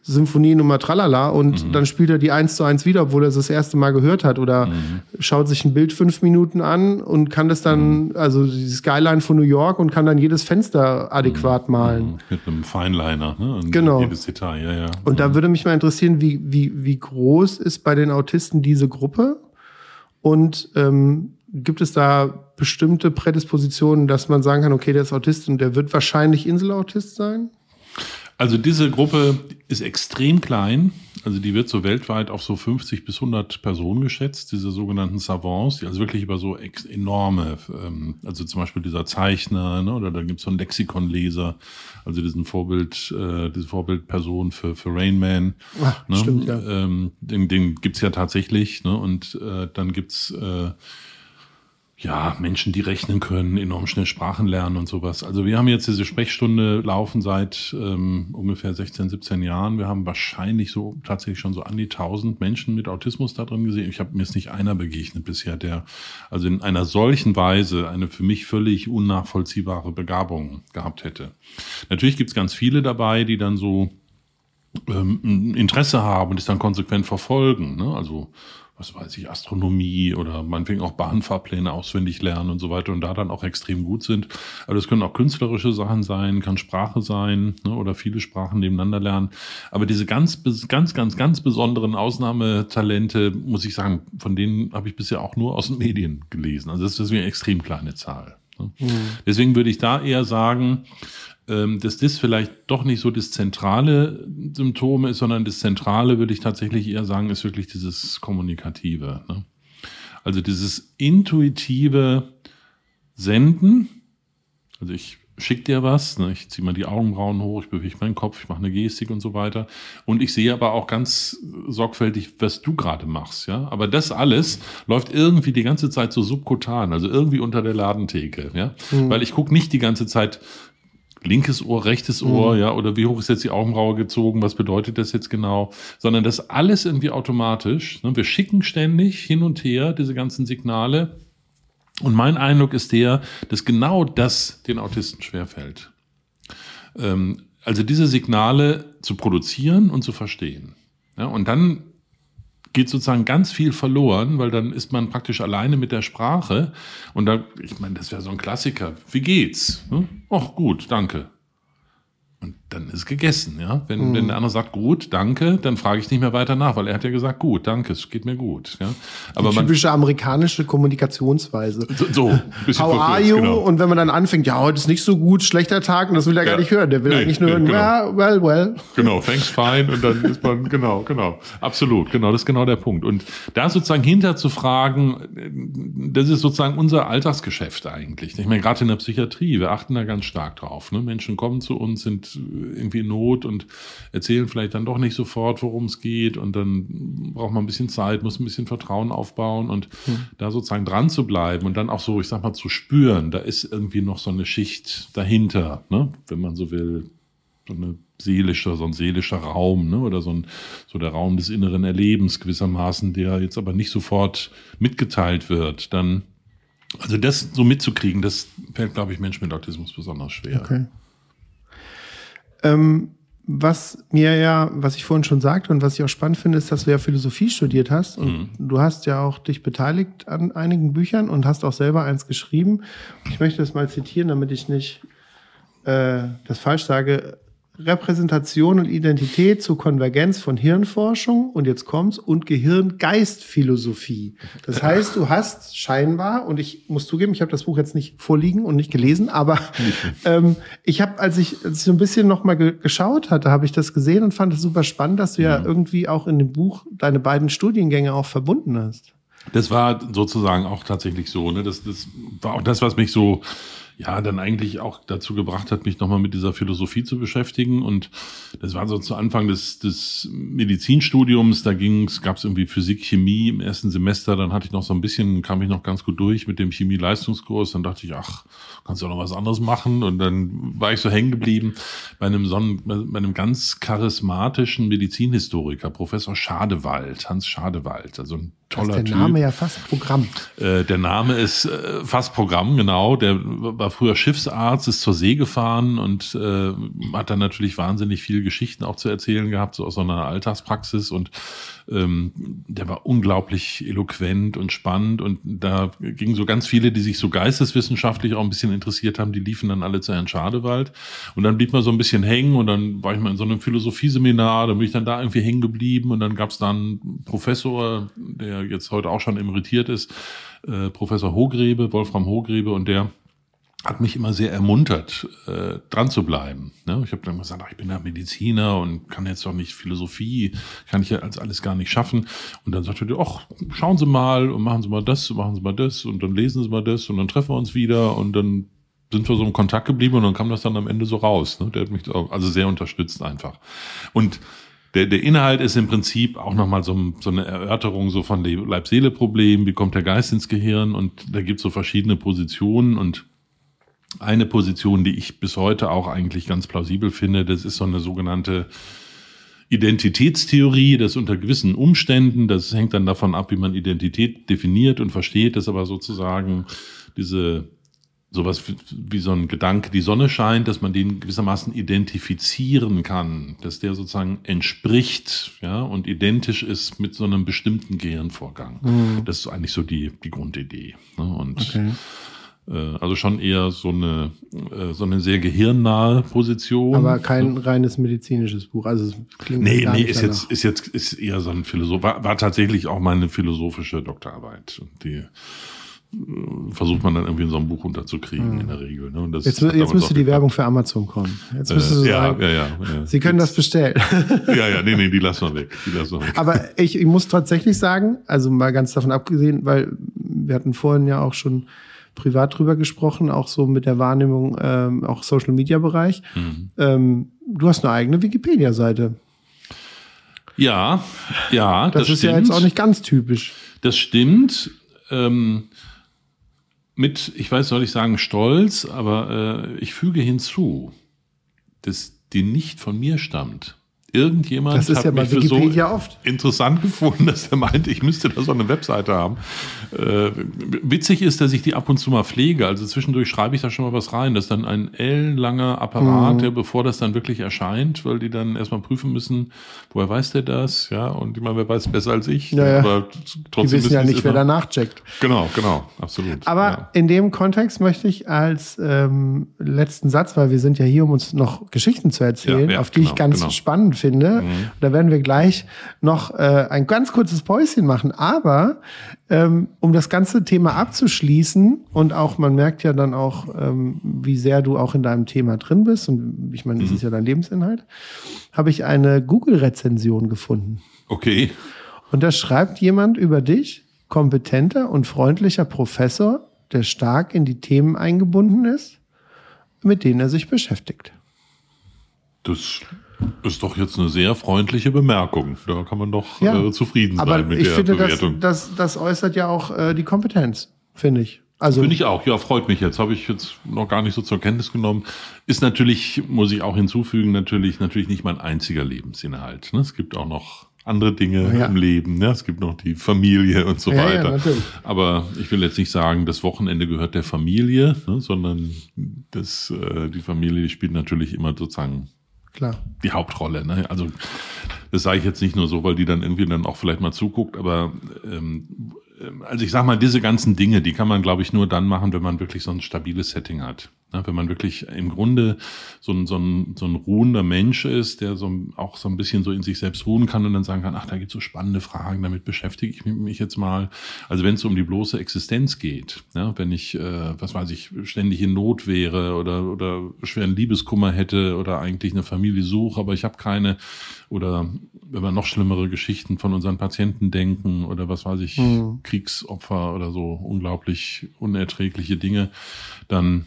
S1: Symphonie Nummer Tralala und dann spielt er die eins zu eins wieder, obwohl er es das erste Mal gehört hat oder schaut sich ein Bild fünf Minuten an und kann das dann, also die Skyline von New York und kann dann jedes Fenster adäquat malen.
S2: Mit einem Feinliner, ne? Und
S1: Genau.
S2: Jedes Detail, ja, ja.
S1: Und da würde mich mal interessieren, wie, wie, wie groß ist bei den Autisten diese Gruppe? Und ähm, gibt es da bestimmte Prädispositionen, dass man sagen kann, okay, der ist Autist und der wird wahrscheinlich Inselautist sein?
S2: Also diese Gruppe ist extrem klein. Also die wird so weltweit auf so 50 bis 100 Personen geschätzt, diese sogenannten Savants, die also wirklich über so enorme, ähm, also zum Beispiel dieser Zeichner, ne, oder da gibt es so einen Lexikonleser, also diesen Vorbild, äh, diese Vorbildperson für, für Rain Man.
S1: Ach,
S2: ne?
S1: stimmt, ja.
S2: Ähm, den den gibt's ja tatsächlich, ne? Und äh, dann gibt's äh, ja, Menschen, die rechnen können, enorm schnell Sprachen lernen und sowas. Also wir haben jetzt diese Sprechstunde laufen seit ähm, ungefähr 16, 17 Jahren. Wir haben wahrscheinlich so tatsächlich schon so an die 1000 Menschen mit Autismus da drin gesehen. Ich habe mir ist nicht einer begegnet bisher, der also in einer solchen Weise eine für mich völlig unnachvollziehbare Begabung gehabt hätte. Natürlich gibt's ganz viele dabei, die dann so ähm, ein Interesse haben und es dann konsequent verfolgen. Ne? Also was weiß ich, Astronomie oder meinetwegen auch Bahnfahrpläne auswendig lernen und so weiter und da dann auch extrem gut sind. Aber das können auch künstlerische Sachen sein, kann Sprache sein ne, oder viele Sprachen nebeneinander lernen. Aber diese ganz, ganz, ganz, ganz besonderen Ausnahmetalente, muss ich sagen, von denen habe ich bisher auch nur aus den Medien gelesen. Also das ist eine extrem kleine Zahl. Ne? Deswegen würde ich da eher sagen, dass das vielleicht doch nicht so das zentrale Symptom ist, sondern das zentrale, würde ich tatsächlich eher sagen, ist wirklich dieses Kommunikative. Ne? Also dieses intuitive Senden. Also ich schick dir was, ne? ich ziehe mal die Augenbrauen hoch, ich bewege meinen Kopf, ich mache eine Gestik und so weiter. Und ich sehe aber auch ganz sorgfältig, was du gerade machst, ja. Aber das alles läuft irgendwie die ganze Zeit so subkutan, also irgendwie unter der Ladentheke, ja. Weil ich gucke nicht die ganze Zeit linkes Ohr, rechtes Ohr, ja, oder wie hoch ist jetzt die Augenbraue gezogen, was bedeutet das jetzt genau, sondern das alles irgendwie automatisch. Ne? Wir schicken ständig hin und her diese ganzen Signale. Und mein Eindruck ist der, dass genau das den Autisten schwerfällt. Ähm, also diese Signale zu produzieren und zu verstehen. Ja, und dann geht sozusagen ganz viel verloren, weil dann ist man praktisch alleine mit der Sprache. Und da, ich meine, das wäre so ein Klassiker. Wie geht's? Hm? Ach, gut, danke. Und dann ist gegessen, ja. Wenn, wenn der andere sagt, gut, danke, dann frage ich nicht mehr weiter nach, weil er hat ja gesagt, gut, danke, es geht mir gut. Ja. Aber
S1: Die
S2: man,
S1: typische amerikanische Kommunikationsweise.
S2: so, so [LAUGHS]
S1: How are you?
S2: genau.
S1: Und wenn man dann anfängt, ja, heute ist nicht so gut, schlechter Tag, und das will er
S2: Ja.
S1: gar nicht hören. Der will
S2: Nee,
S1: eigentlich nur
S2: nee,
S1: hören,
S2: genau.
S1: well, well, well.
S2: Genau, thanks fine und dann ist man, genau, genau, absolut, genau, das ist genau der Punkt. Und da sozusagen hinter zu fragen, das ist sozusagen unser Alltagsgeschäft eigentlich. Ich meine, gerade in der Psychiatrie, wir achten da ganz stark drauf. Ne? Menschen kommen zu uns, sind irgendwie Not und erzählen vielleicht dann doch nicht sofort, worum es geht und dann braucht man ein bisschen Zeit, muss ein bisschen Vertrauen aufbauen und da sozusagen dran zu bleiben und dann auch so, ich sag mal, zu spüren, da ist irgendwie noch so eine Schicht dahinter, ne? wenn man so will, so eine seelischer, so ein seelischer Raum, ne? Oder so ein, so der Raum des inneren Erlebens gewissermaßen, der jetzt aber nicht sofort mitgeteilt wird, dann, also das so mitzukriegen, das fällt, glaube ich, Menschen mit Autismus besonders schwer.
S1: Okay. Ähm, was mir ja, was ich vorhin schon sagte und was ich auch spannend finde, ist, dass du ja Philosophie studiert hast und
S2: Mhm.
S1: du hast ja auch dich beteiligt an einigen Büchern und hast auch selber eins geschrieben. Ich möchte das mal zitieren, damit ich nicht äh, das falsch sage. Repräsentation und Identität zur Konvergenz von Hirnforschung und jetzt kommt's und Gehirn-Geist-Philosophie. Das heißt, du hast scheinbar und ich muss zugeben, ich habe das Buch jetzt nicht vorliegen und nicht gelesen, aber [LAUGHS] ähm, ich habe, als ich, als ich so ein bisschen noch mal ge geschaut hatte, habe ich das gesehen und fand es super spannend, dass du ja irgendwie auch in dem Buch deine beiden Studiengänge auch verbunden hast.
S2: Das war sozusagen auch tatsächlich so. Ne? Das, das war auch das, was mich so ja dann eigentlich auch dazu gebracht hat, mich nochmal mit dieser Philosophie zu beschäftigen. Und das war so zu Anfang des, des Medizinstudiums. Da ging's, gab es irgendwie Physik, Chemie im ersten Semester. Dann hatte ich noch so ein bisschen, kam ich noch ganz gut durch mit dem Chemie-Leistungskurs. Dann dachte ich, ach, kannst du auch noch was anderes machen. Und dann war ich so hängen geblieben bei einem, Sonnen, bei einem ganz charismatischen Medizinhistoriker, Professor Schadewald, Hans Schadewald. Also ein Toller
S1: der
S2: Typ.
S1: Name ja fast Programm.
S2: Äh, der Name ist äh, fast Programm, genau. Der war früher Schiffsarzt, ist zur See gefahren und äh, hat dann natürlich wahnsinnig viele Geschichten auch zu erzählen gehabt, so aus so einer Alltagspraxis. Und ähm, der war unglaublich eloquent und spannend. Und da gingen so ganz viele, die sich so geisteswissenschaftlich auch ein bisschen interessiert haben, die liefen dann alle zu Herrn Schadewald. Und dann blieb man so ein bisschen hängen und dann war ich mal in so einem Philosophieseminar, da bin ich dann da irgendwie hängen geblieben und dann gab es dann einen Professor, der jetzt heute auch schon emeritiert ist, äh, Professor Hogrebe, Wolfram Hogrebe, und der hat mich immer sehr ermuntert, äh, dran zu bleiben. Ne? Ich habe dann gesagt, ach, ich bin ja Mediziner und kann jetzt doch nicht Philosophie, kann ich ja als alles gar nicht schaffen. Und dann sagte er, ach, schauen Sie mal und machen Sie mal das, machen Sie mal das und dann lesen Sie mal das und dann treffen wir uns wieder und dann sind wir so im Kontakt geblieben und dann kam das dann am Ende so raus. Ne? Der hat mich also sehr unterstützt einfach. Und der, der Inhalt ist im Prinzip auch nochmal so, so eine Erörterung so von Leib-Seele-Problem, wie kommt der Geist ins Gehirn und da gibt es so verschiedene Positionen und eine Position, die ich bis heute auch eigentlich ganz plausibel finde, das ist so eine sogenannte Identitätstheorie, das unter gewissen Umständen, das hängt dann davon ab, wie man Identität definiert und versteht, das aber sozusagen diese sowas wie, wie so ein Gedanke, die Sonne scheint, dass man den gewissermaßen identifizieren kann, dass der sozusagen entspricht, ja, und identisch ist mit so einem bestimmten Gehirnvorgang. Das ist eigentlich so die, die Grundidee. Ne? Und
S1: Okay.
S2: Äh, also schon eher so eine, äh, so eine sehr gehirnnahe Position.
S1: Aber kein reines medizinisches Buch. Also es klingt
S2: Nee, nee, ist
S1: danach.
S2: jetzt, ist jetzt, ist eher so ein Philosoph, war, war tatsächlich auch meine philosophische Doktorarbeit. Und die äh, versucht man dann irgendwie in so einem Buch unterzukriegen in der Regel. Ne?
S1: Jetzt, jetzt müsste die
S2: geklappt.
S1: Werbung für Amazon kommen. Jetzt müsste
S2: Äh,
S1: sie
S2: ja,
S1: sagen,
S2: ja, ja, ja.
S1: Sie können das bestellen. [LAUGHS]
S2: Ja, ja, nee, nee, die lassen wir weg. Die lassen wir weg.
S1: Aber ich, ich muss tatsächlich sagen, also mal ganz davon abgesehen, weil wir hatten vorhin ja auch schon privat drüber gesprochen, auch so mit der Wahrnehmung, ähm, auch Social Media Bereich.
S2: Mhm.
S1: Ähm, du hast eine eigene Wikipedia-Seite.
S2: Ja, ja,
S1: Das,
S2: das,
S1: ist
S2: stimmt.
S1: ja jetzt auch nicht ganz typisch.
S2: Das stimmt. Ähm, mit, ich weiß, soll ich sagen, Stolz, aber äh, ich füge hinzu, dass die nicht von mir stammt. Irgendjemand
S1: Das ist
S2: hat
S1: ja
S2: mich
S1: Wikipedia
S2: so
S1: oft.
S2: interessant gefunden, [LAUGHS] dass er meinte, ich müsste da so eine Webseite haben. Äh, witzig ist, dass ich die ab und zu mal pflege. Also zwischendurch schreibe ich da schon mal was rein. Das ist dann ein ellenlanger Apparat,
S1: Mhm.
S2: der bevor das dann wirklich erscheint, weil die dann erstmal prüfen müssen, woher weiß der das? Ja, und ich meine, wer weiß besser als ich.
S1: Ja, ja.
S2: Aber
S1: Die
S2: trotzdem
S1: wissen ja nicht, wer danach checkt.
S2: Genau, genau, absolut.
S1: Aber
S2: ja.
S1: in dem Kontext möchte ich als ähm, letzten Satz, weil wir sind ja hier, um uns noch Geschichten zu erzählen,
S2: Ja,
S1: auf die ich
S2: genau,
S1: ganz
S2: genau.
S1: spannend finde.
S2: Mhm.
S1: Da werden wir gleich noch äh, ein ganz kurzes Päuschen machen. Aber ähm, um das ganze Thema abzuschließen und auch, man merkt ja dann auch, ähm, wie sehr du auch in deinem Thema drin bist und ich meine, das
S2: Mhm.
S1: ist ja dein Lebensinhalt, habe ich eine Google-Rezension gefunden.
S2: Okay.
S1: Und da schreibt jemand über dich, kompetenter und freundlicher Professor, der stark in die Themen eingebunden ist, mit denen er sich beschäftigt.
S2: Das ist doch jetzt eine sehr freundliche Bemerkung. Da kann man doch
S1: Ja.
S2: äh, zufrieden
S1: Aber
S2: sein mit
S1: ich
S2: der
S1: finde, das,
S2: Bewertung.
S1: das, das äußert ja auch äh, die Kompetenz, finde ich. Also,
S2: Finde ich auch. Ja, freut mich jetzt. Habe ich jetzt noch gar nicht so zur Kenntnis genommen. Ist natürlich, muss ich auch hinzufügen, natürlich, natürlich nicht mein einziger Lebensinhalt. Ne? Es gibt auch noch andere Dinge
S1: Ja.
S2: im Leben. Ne? Es gibt noch die Familie und so
S1: Ja, ja,
S2: weiter.
S1: natürlich.
S2: Aber ich will jetzt nicht sagen, das Wochenende gehört der Familie, ne? sondern das, äh, die Familie die spielt natürlich immer sozusagen
S1: klar.
S2: die Hauptrolle. Ne? Also das sage ich jetzt nicht nur so, weil die dann irgendwie dann auch vielleicht mal zuguckt, aber ähm, also ich sag mal, diese ganzen Dinge, die kann man, glaube ich, nur dann machen, wenn man wirklich so ein stabiles Setting hat. Ne? Wenn man wirklich im Grunde so ein, so, ein, so ein ruhender Mensch ist, der so auch so ein bisschen so in sich selbst ruhen kann und dann sagen kann, ach, da gibt es so spannende Fragen, damit beschäftige ich mich jetzt mal. Also wenn es um die bloße Existenz geht, ja, wenn ich, äh, was weiß ich, ständig in Not wäre oder, oder schweren Liebeskummer hätte oder eigentlich eine Familie suche, aber ich habe keine, oder wenn wir noch schlimmere Geschichten von unseren Patienten denken oder was weiß ich,
S1: Mhm.
S2: Kriegsopfer oder so unglaublich unerträgliche Dinge, dann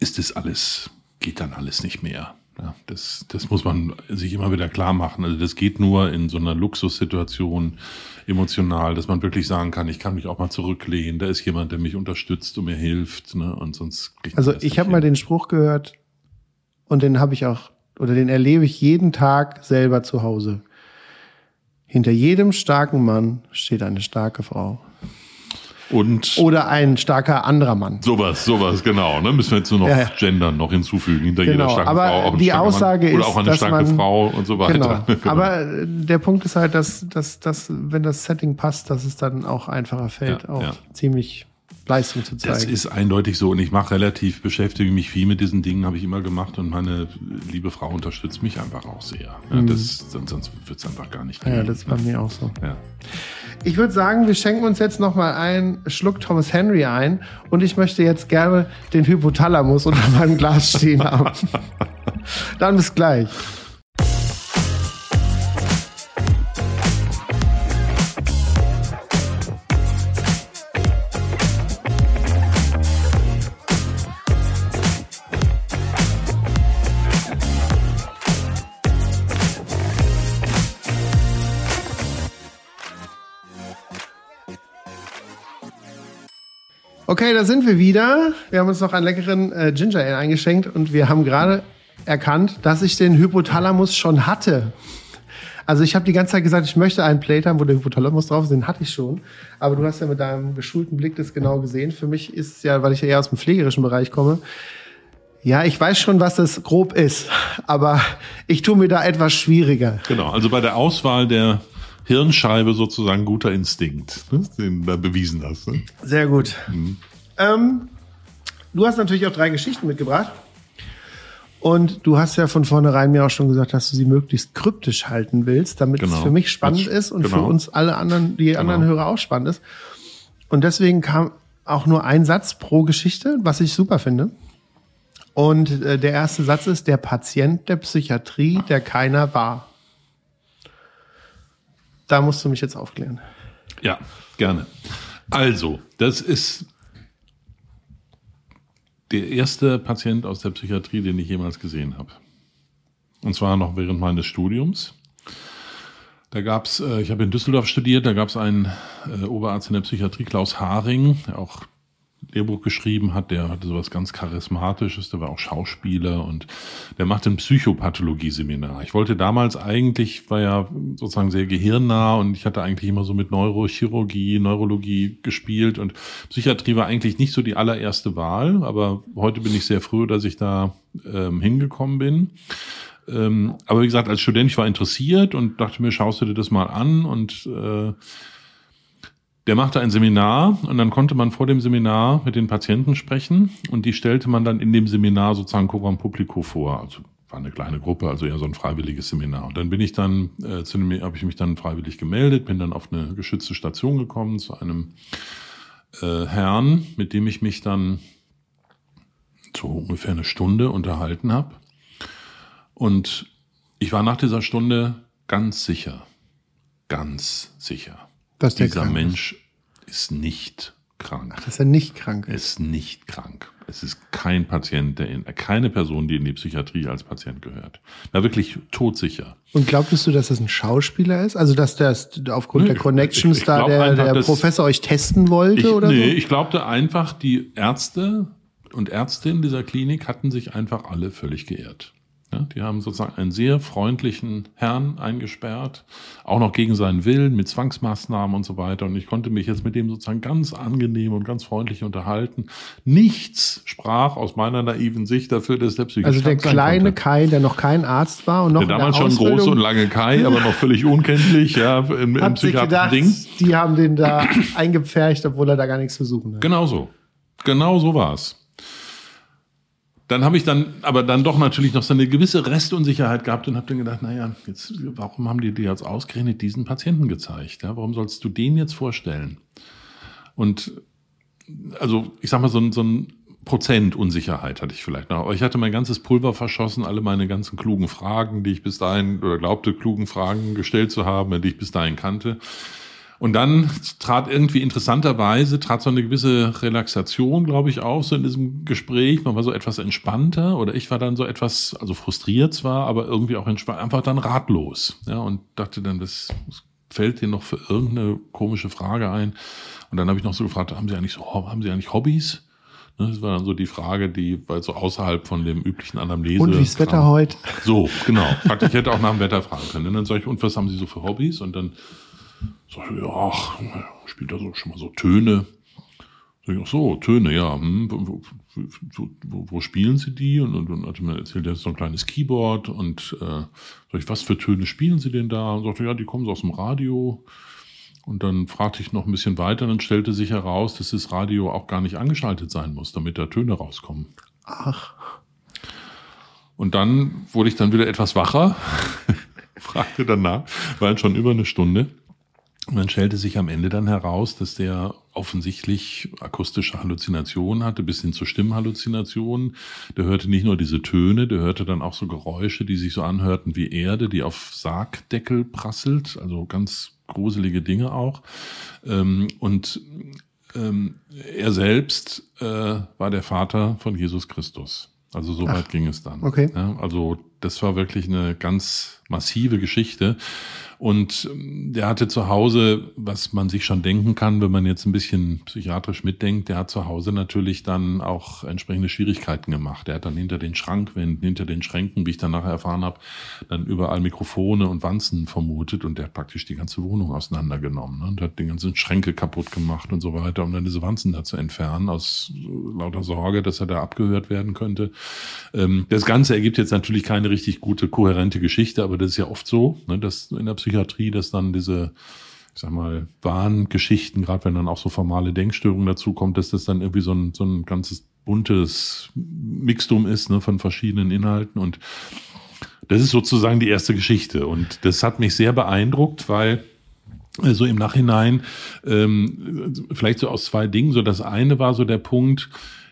S2: ist das alles, geht dann alles nicht mehr. Ja, das, das muss man sich immer wieder klar machen. Also das geht nur in so einer Luxussituation emotional, dass man wirklich sagen kann, ich kann mich auch mal zurücklehnen, da ist jemand, der mich unterstützt und mir hilft. Ne? Und sonst
S1: Also ich habe mal den Spruch gehört und den habe ich auch, oder den erlebe ich jeden Tag selber zu Hause. Hinter jedem starken Mann steht eine starke Frau.
S2: Und
S1: Oder ein starker anderer Mann.
S2: sowas, sowas, genau. Ne? Müssen wir jetzt nur noch
S1: Ja, ja.
S2: gendern, noch hinzufügen. Hinter jeder
S1: Genau,
S2: starken
S1: aber
S2: Frau auch
S1: die Aussage
S2: Mann. Oder
S1: ist,
S2: auch eine
S1: dass
S2: starke
S1: man-
S2: Frau und so weiter. [LAUGHS]
S1: Genau. Aber äh, der Punkt ist halt, dass, dass, dass, wenn das Setting passt, dass es dann auch einfacher fällt,
S2: Ja,
S1: auch
S2: ja.
S1: ziemlich Leistung zu
S2: Das
S1: zeigen.
S2: ist eindeutig so und ich mache relativ, beschäftige mich viel mit diesen Dingen, habe ich immer gemacht und meine liebe Frau unterstützt mich einfach auch sehr. Ja, das, sonst sonst wird es einfach gar nicht
S1: Mhm. ja,
S2: gehen.
S1: das ist bei mir auch so.
S2: ja.
S1: Ich würde sagen, wir schenken uns jetzt noch mal einen Schluck Thomas Henry ein und ich möchte jetzt gerne den Hypothalamus unter meinem Glas stehen haben. [LAUGHS] Dann bis gleich. Okay, da sind wir wieder. Wir haben uns noch einen leckeren äh, Ginger Ale eingeschenkt und wir haben gerade erkannt, dass ich den Hypothalamus schon hatte. Also ich habe die ganze Zeit gesagt, ich möchte einen Plate haben, wo der Hypothalamus drauf ist. Den hatte ich schon. Aber du hast ja mit deinem geschulten Blick das genau gesehen. Für mich ist es ja, weil ich ja eher aus dem pflegerischen Bereich komme, ja, ich weiß schon, was das grob ist. Aber ich tue mir da etwas schwieriger.
S2: Genau, also bei der Auswahl der Hirnscheibe sozusagen guter Instinkt, ne, den da bewiesen hast. Ne?
S1: Sehr gut. Ähm, du hast natürlich auch drei Geschichten mitgebracht. Und du hast ja von vornherein mir auch schon gesagt, dass du sie möglichst kryptisch halten willst, damit es
S2: Genau.
S1: für mich spannend
S2: Das-
S1: ist und für
S2: genau.
S1: uns alle anderen, die anderen Hörer auch spannend ist. Und deswegen kam auch nur ein Satz pro Geschichte, was ich super finde. Und äh, der erste Satz ist, der Patient der Psychiatrie, der keiner war. Da musst du mich jetzt aufklären.
S2: Ja, gerne. Also, das ist der erste Patient aus der Psychiatrie, den ich jemals gesehen habe. Und zwar noch während meines Studiums. Da gab's, äh, ich habe in Düsseldorf studiert, da gab es einen äh, Oberarzt in der Psychiatrie, Klaus Haring, der auch Lehrbuch geschrieben hat, der hatte sowas ganz Charismatisches, der war auch Schauspieler und der machte ein Psychopathologie-Seminar. Ich wollte damals eigentlich, war ja sozusagen sehr gehirnnah und ich hatte eigentlich immer so mit Neurochirurgie, Neurologie gespielt und Psychiatrie war eigentlich nicht so die allererste Wahl, aber heute bin ich sehr froh, dass ich da ähm, hingekommen bin. Ähm, aber wie gesagt, als Student, ich war interessiert und dachte mir, schaust du dir das mal an und äh, der machte ein Seminar und dann konnte man vor dem Seminar mit den Patienten sprechen und die stellte man dann in dem Seminar sozusagen Coram Publico vor. Also war eine kleine Gruppe, also eher so ein freiwilliges Seminar. Und dann bin ich dann, äh, zu dem habe ich mich dann freiwillig gemeldet, bin dann auf eine geschützte Station gekommen zu einem äh, Herrn, mit dem ich mich dann so ungefähr eine Stunde unterhalten habe. Und ich war nach dieser Stunde ganz sicher, ganz sicher,
S1: Dass
S2: dieser
S1: krank ist.
S2: Mensch ist nicht krank.
S1: Dass er nicht krank
S2: Er
S1: ist.
S2: ist nicht krank. Es ist kein Patient, der in, keine Person, die in die Psychiatrie als Patient gehört. War wirklich todsicher.
S1: Und glaubtest du, dass das ein Schauspieler ist? Also, dass das aufgrund
S2: Nö,
S1: der Connections
S2: ich- ich
S1: da der,
S2: einfach,
S1: der Professor euch testen wollte
S2: Ich,
S1: oder
S2: nee,
S1: so?
S2: ich glaubte einfach, die Ärzte und Ärztinnen dieser Klinik hatten sich einfach alle völlig geirrt. Ja, die haben sozusagen einen sehr freundlichen Herrn eingesperrt, auch noch gegen seinen Willen mit Zwangsmaßnahmen und so weiter. Und ich konnte mich jetzt mit dem sozusagen ganz angenehm und ganz freundlich unterhalten. Nichts sprach aus meiner naiven Sicht dafür, dass der Psychisch
S1: Also der kleine Kai, der noch kein Arzt war und noch
S2: der damals schon große und lange Kai, aber noch völlig unkenntlich, ja, im, im
S1: hat sich gedacht,
S2: Ding.
S1: die haben den da eingepfercht, obwohl er da gar nichts zu suchen hat.
S2: Genau so. Genau so war's. Dann habe ich dann aber dann doch natürlich noch so eine gewisse Restunsicherheit gehabt und habe dann gedacht, naja, jetzt, warum haben die dir jetzt ausgerechnet diesen Patienten gezeigt? Ja? Warum sollst du den jetzt vorstellen? Und also ich sag mal, so ein, so ein Prozent Unsicherheit hatte ich vielleicht noch. Aber ich hatte mein ganzes Pulver verschossen, alle meine ganzen klugen Fragen, die ich bis dahin oder glaubte, klugen Fragen gestellt zu haben, die ich bis dahin kannte. Und dann trat irgendwie interessanterweise, trat so eine gewisse Relaxation, glaube ich, auf, so in diesem Gespräch. Man war so etwas entspannter oder ich war dann so etwas, also frustriert zwar, aber irgendwie auch entspannt, einfach dann ratlos. Ja, und dachte dann, das, das fällt dir noch für irgendeine komische Frage ein. Und dann habe ich noch so gefragt, haben Sie eigentlich so, haben Sie eigentlich Hobbys? Ne, Das war dann so die Frage, die weil so außerhalb von dem üblichen Anamnese.
S1: Und wie ist Wetter
S2: kam.
S1: heute?
S2: So, genau. Ich hätte auch nach dem Wetter fragen können. Und dann sage ich, und was haben Sie so für Hobbys? Und dann sag ich, ja, ach, spielt da so schon mal so Töne. Sag ich, ach so, Töne, ja. Hm, wo, wo, wo, wo spielen Sie die? Und, und, und hat mir erzählt, er ist so ein kleines Keyboard. Und äh, ich, was für Töne spielen Sie denn da? Und sagte, ja, die kommen so aus dem Radio. Und dann fragte ich noch ein bisschen weiter, dann stellte sich heraus, dass das Radio auch gar nicht angeschaltet sein muss, damit da Töne rauskommen.
S1: Ach,
S2: Und dann wurde ich dann wieder etwas wacher, [LAUGHS] fragte danach, war schon über eine Stunde. Und dann stellte sich am Ende dann heraus, dass der offensichtlich akustische Halluzinationen hatte, bis hin zu Stimmhalluzinationen. Der hörte nicht nur diese Töne, der hörte dann auch so Geräusche, die sich so anhörten wie Erde, die auf Sargdeckel prasselt, also ganz gruselige Dinge auch. Ähm, und ähm, er selbst äh, war der Vater von Jesus Christus. Also so weit ging es dann.
S1: okay.
S2: Also das war wirklich eine ganz massive Geschichte. Und ähm, der hatte zu Hause, was man sich schon denken kann, wenn man jetzt ein bisschen psychiatrisch mitdenkt, der hat zu Hause natürlich dann auch entsprechende Schwierigkeiten gemacht. Der hat dann hinter den Schrankwänden, hinter den Schränken, wie ich dann nachher erfahren habe, dann überall Mikrofone und Wanzen vermutet und der hat praktisch die ganze Wohnung auseinandergenommen ne? und hat den ganzen Schränke kaputt gemacht und so weiter, um dann diese Wanzen da zu entfernen, aus lauter Sorge, dass er da abgehört werden könnte. Ähm, das Ganze ergibt jetzt natürlich keine richtig gute, kohärente Geschichte, aber das ist ja oft so, ne, dass in der Psychiatrie, dass dann diese, ich sag mal, Wahngeschichten, gerade wenn dann auch so formale Denkstörungen dazu kommt, dass das dann irgendwie so ein, so ein ganzes buntes Mixtum ist ne, von verschiedenen Inhalten und das ist sozusagen die erste Geschichte und das hat mich sehr beeindruckt, weil so im Nachhinein ähm, vielleicht so aus zwei Dingen. So das eine war so der Punkt,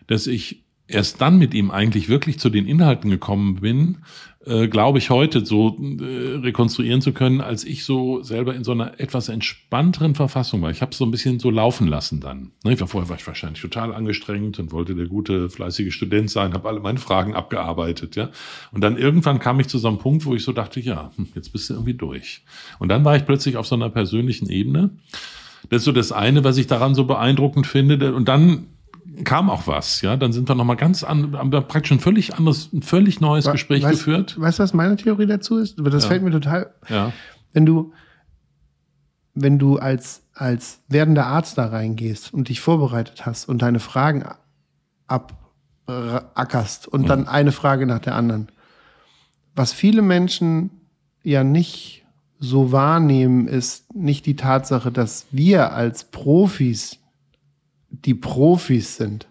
S2: dass ich erst dann mit ihm eigentlich wirklich zu den Inhalten gekommen bin, äh, glaube ich heute so äh, rekonstruieren zu können, als ich so selber in so einer etwas entspannteren Verfassung war. Ich habe so ein bisschen so laufen lassen dann. Ne, Ich war vorher war ich wahrscheinlich total angestrengt und wollte der gute fleißige Student sein, habe alle meine Fragen abgearbeitet, ja. Und dann irgendwann kam ich zu so einem Punkt, wo ich so dachte, ja, hm, jetzt bist du irgendwie durch. Und dann war ich plötzlich auf so einer persönlichen Ebene. Das ist so das eine, was ich daran so beeindruckend finde. Und dann kam auch was, ja. Dann sind wir nochmal ganz an, haben wir praktisch ein völlig anderes, ein völlig neues Gespräch
S1: weißt,
S2: geführt.
S1: Weißt du, was meine Theorie dazu ist? Das
S2: Ja.
S1: fällt mir total.
S2: Ja.
S1: Wenn du, wenn du als, als werdender Arzt da reingehst und dich vorbereitet hast und deine Fragen abackerst und dann eine Frage nach der anderen. Was viele Menschen ja nicht so wahrnehmen, ist nicht die Tatsache, dass wir als Profis die Profis sind.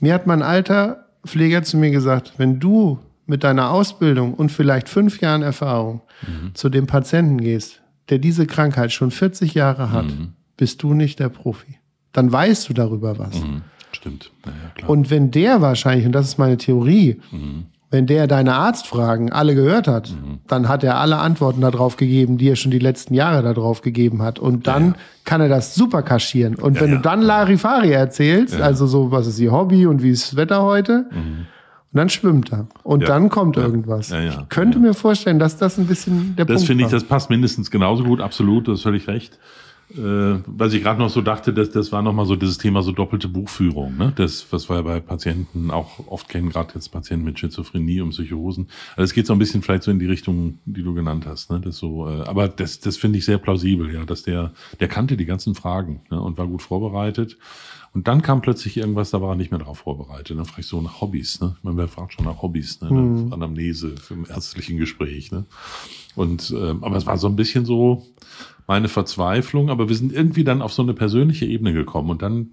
S1: Mir hat mein alter Pfleger zu mir gesagt, wenn du mit deiner Ausbildung und vielleicht fünf Jahren Erfahrung zu dem Patienten gehst, der diese Krankheit schon 40 Jahre hat, bist du nicht der Profi. Dann weißt du darüber was.
S2: Mhm. Stimmt. Ja.
S1: Und wenn der wahrscheinlich, und das ist meine Theorie, wenn der deine Arztfragen alle gehört hat, dann hat er alle Antworten darauf gegeben, die er schon die letzten Jahre darauf gegeben hat. Und dann kann er das super kaschieren. Und wenn
S2: ja.
S1: du dann Larifari erzählst, also so, was ist ihr Hobby und wie ist das Wetter heute, und dann schwimmt er. Und
S2: Ja.
S1: dann kommt irgendwas.
S2: Ja, ja.
S1: Ich könnte mir vorstellen, dass das ein bisschen der
S2: Das
S1: Punkt
S2: finde ich, das passt mindestens genauso gut, absolut, du hast völlig recht. Äh, was ich gerade noch so dachte, das, das war nochmal so dieses Thema so doppelte Buchführung, ne? Das, was wir ja bei Patienten auch oft kennen, gerade jetzt Patienten mit Schizophrenie und Psychosen. Also es geht so ein bisschen vielleicht so in die Richtung, die du genannt hast, ne? Das so, äh, aber das, das finde ich sehr plausibel, ja, dass der, der kannte die ganzen Fragen ne? und war gut vorbereitet. Und dann kam plötzlich irgendwas, da war er nicht mehr drauf vorbereitet. Dann frage ich so nach Hobbys, ne? Man wer fragt schon nach Hobbys, ne? Mhm. Anamnese im ärztlichen Gespräch, ne? Und äh, aber es war so ein bisschen so, meine Verzweiflung, aber wir sind irgendwie dann auf so eine persönliche Ebene gekommen und dann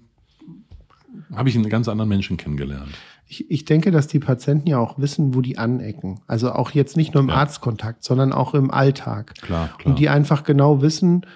S2: habe ich einen ganz anderen Menschen kennengelernt.
S1: Ich, ich denke, dass die Patienten ja auch wissen, wo die anecken. Also auch jetzt nicht nur im ja. Arztkontakt, sondern auch im Alltag.
S2: Klar, klar.
S1: Und die einfach genau wissen,